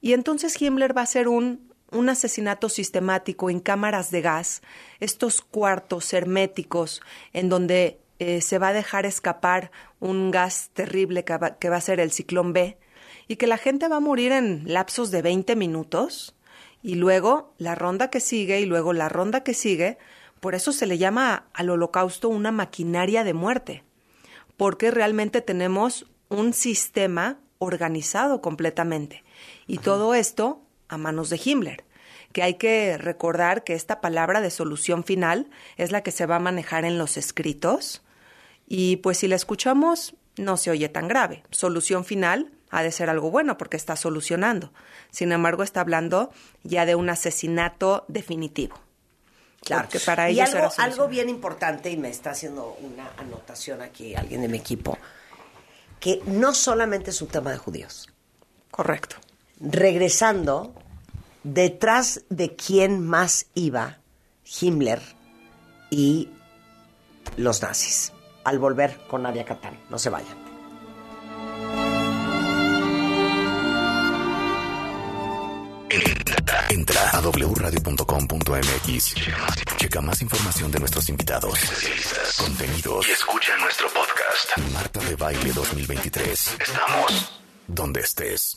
Y entonces Himmler va a hacer un, un asesinato sistemático en cámaras de gas, estos cuartos herméticos en donde eh, se va a dejar escapar un gas terrible que va, que va a ser el ciclón B y que la gente va a morir en lapsos de 20 minutos y luego la ronda que sigue y luego la ronda que sigue por eso se le llama al holocausto una maquinaria de muerte, porque realmente tenemos un sistema organizado completamente. Y todo esto a manos de Himmler, que hay que recordar que esta palabra de solución final es la que se va a manejar en los escritos. Y pues si la escuchamos, no se oye tan grave. Solución final ha de ser algo bueno porque está solucionando. Sin embargo, está hablando ya de un asesinato definitivo. Claro. Porque para y ellos algo, era solución. algo bien importante, y me está haciendo una anotación aquí alguien de mi equipo, que no solamente es un tema de judíos. Correcto. Regresando, detrás de quién más iba Himmler y los nazis. Al volver con Nadia Catán. No se vayan. Entra a wradio.com.mx. Checa más información de nuestros invitados, contenidos y escucha nuestro podcast. Marta de Baile 2023. Estamos donde estés.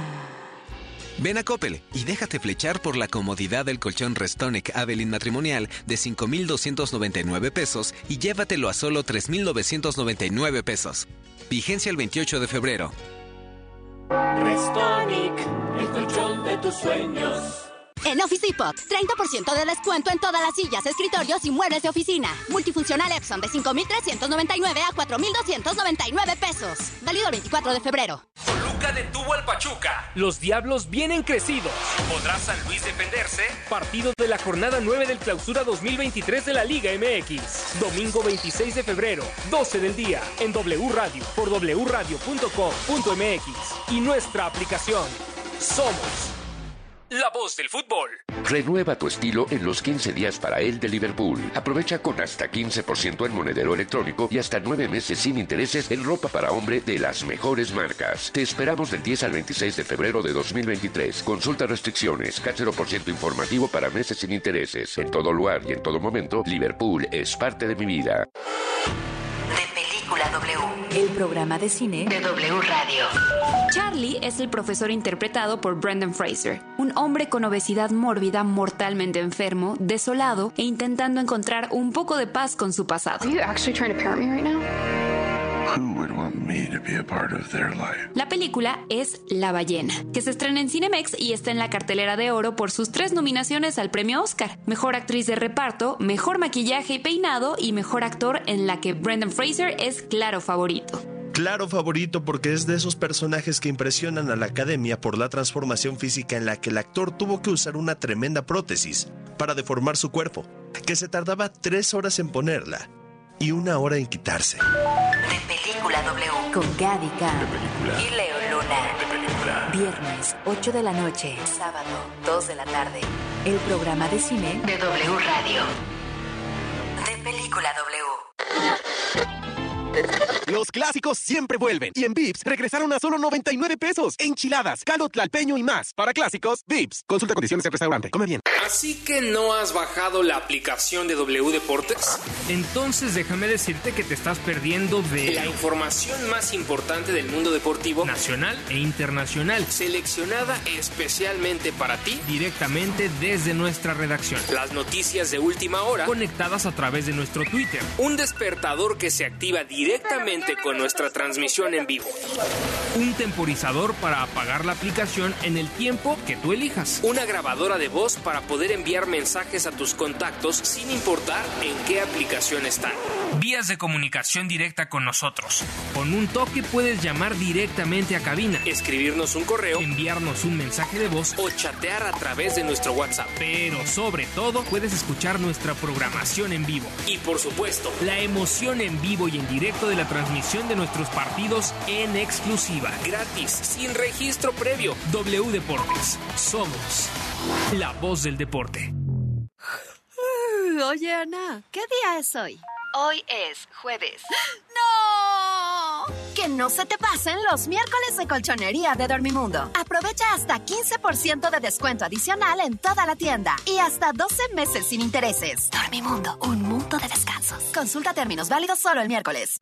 Ven a Coppel y déjate flechar por la comodidad del colchón Restonic Avelin matrimonial de 5,299 pesos y llévatelo a solo 3,999 pesos. Vigencia el 28 de febrero. Restonic, el colchón de tus sueños. En Office Depot, 30% de descuento en todas las sillas, escritorios y muebles de oficina. Multifuncional Epson de 5,399 a 4,299 pesos. Válido el 24 de febrero. Toluca detuvo al Pachuca. Los Diablos vienen crecidos. ¿Podrá San Luis defenderse? Partido de la jornada 9 del Clausura 2023 de la Liga MX. Domingo 26 de febrero, 12 del día, en W Radio, por wradio.com.mx y nuestra aplicación. Somos la voz del fútbol. Renueva tu estilo en los 15 días para él de Liverpool. Aprovecha con hasta 15% en monedero electrónico y hasta 9 meses sin intereses en ropa para hombre de las mejores marcas. Te esperamos del 10 al 26 de febrero de 2023. Consulta restricciones, ciento informativo para meses sin intereses. En todo lugar y en todo momento, Liverpool es parte de mi vida. De Película W el programa de cine de W Radio. Charlie es el profesor interpretado por Brendan Fraser, un hombre con obesidad mórbida mortalmente enfermo, desolado e intentando encontrar un poco de paz con su pasado. La película es La ballena, que se estrena en Cinemex y está en la cartelera de oro por sus tres nominaciones al premio Oscar: Mejor actriz de reparto, Mejor maquillaje y peinado y Mejor actor en la que Brendan Fraser es claro favorito. Claro favorito porque es de esos personajes que impresionan a la academia por la transformación física en la que el actor tuvo que usar una tremenda prótesis para deformar su cuerpo, que se tardaba tres horas en ponerla y una hora en quitarse. De película W. Con Gaby Y Leo Luna. De película. Viernes, 8 de la noche. Sábado, 2 de la tarde. El programa de cine de W Radio. De película W. Los clásicos siempre vuelven. Y en Vips regresaron a solo 99 pesos. Enchiladas, caldo tlalpeño y más. Para clásicos, Vips. Consulta condiciones en restaurante. Come bien. ¿Así que no has bajado la aplicación de W Deportes? Entonces déjame decirte que te estás perdiendo de la información más importante del mundo deportivo nacional e internacional, seleccionada especialmente para ti directamente desde nuestra redacción. Las noticias de última hora conectadas a través de nuestro Twitter. Un despertador que se activa directamente directamente con nuestra transmisión en vivo. Un temporizador para apagar la aplicación en el tiempo que tú elijas. Una grabadora de voz para poder enviar mensajes a tus contactos sin importar en qué aplicación están. Vías de comunicación directa con nosotros. Con un toque puedes llamar directamente a cabina, escribirnos un correo, enviarnos un mensaje de voz o chatear a través de nuestro WhatsApp. Pero sobre todo puedes escuchar nuestra programación en vivo. Y por supuesto, la emoción en vivo y en directo de la transmisión de nuestros partidos en exclusiva, gratis, sin registro previo. W Deportes. Somos la voz del deporte. Oye, Ana, ¿qué día es hoy? Hoy es jueves. <gasps> ¡No! Que no se te pasen los miércoles de colchonería de Dormimundo. Aprovecha hasta 15% de descuento adicional en toda la tienda y hasta 12 meses sin intereses. Dormimundo, un mundo de descansos. Consulta términos válidos solo el miércoles.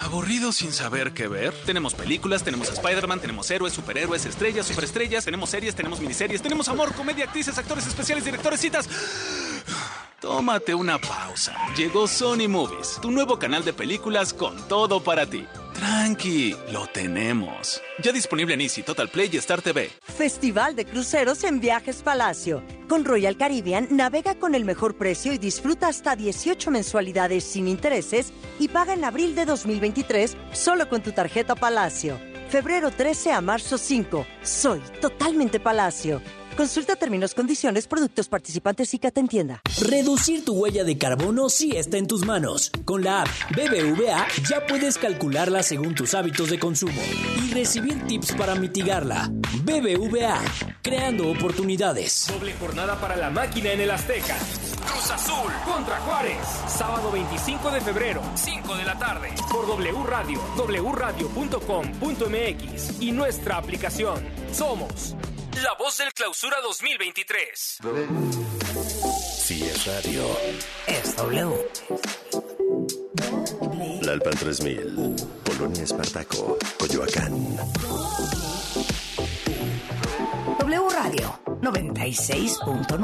¿Aburrido sin saber qué ver? Tenemos películas, tenemos Spider-Man, tenemos héroes, superhéroes, estrellas, superestrellas, tenemos series, tenemos miniseries, tenemos amor, comedia, actrices, actores especiales, directores, citas. Tómate una pausa. Llegó Sony Movies, tu nuevo canal de películas con todo para ti. Tranqui, lo tenemos. Ya disponible en Easy, Total Play y Star TV. Festival de Cruceros en Viajes Palacio. Con Royal Caribbean navega con el mejor precio y disfruta hasta 18 mensualidades sin intereses y paga en abril de 2023 solo con tu tarjeta Palacio. Febrero 13 a marzo 5. Soy totalmente Palacio. Consulta términos, condiciones, productos participantes y que te entienda. Reducir tu huella de carbono sí está en tus manos. Con la app BBVA ya puedes calcularla según tus hábitos de consumo y recibir tips para mitigarla. BBVA, creando oportunidades. Doble jornada para la máquina en el Azteca. Cruz Azul contra Juárez. Sábado 25 de febrero, 5 de la tarde. Por W Radio, wradio.com.mx y nuestra aplicación. Somos la voz del clausura 2023. Si es radio. Es W. La Alpan 3000. Polonia Espartaco. Coyoacán. W Radio 96.9.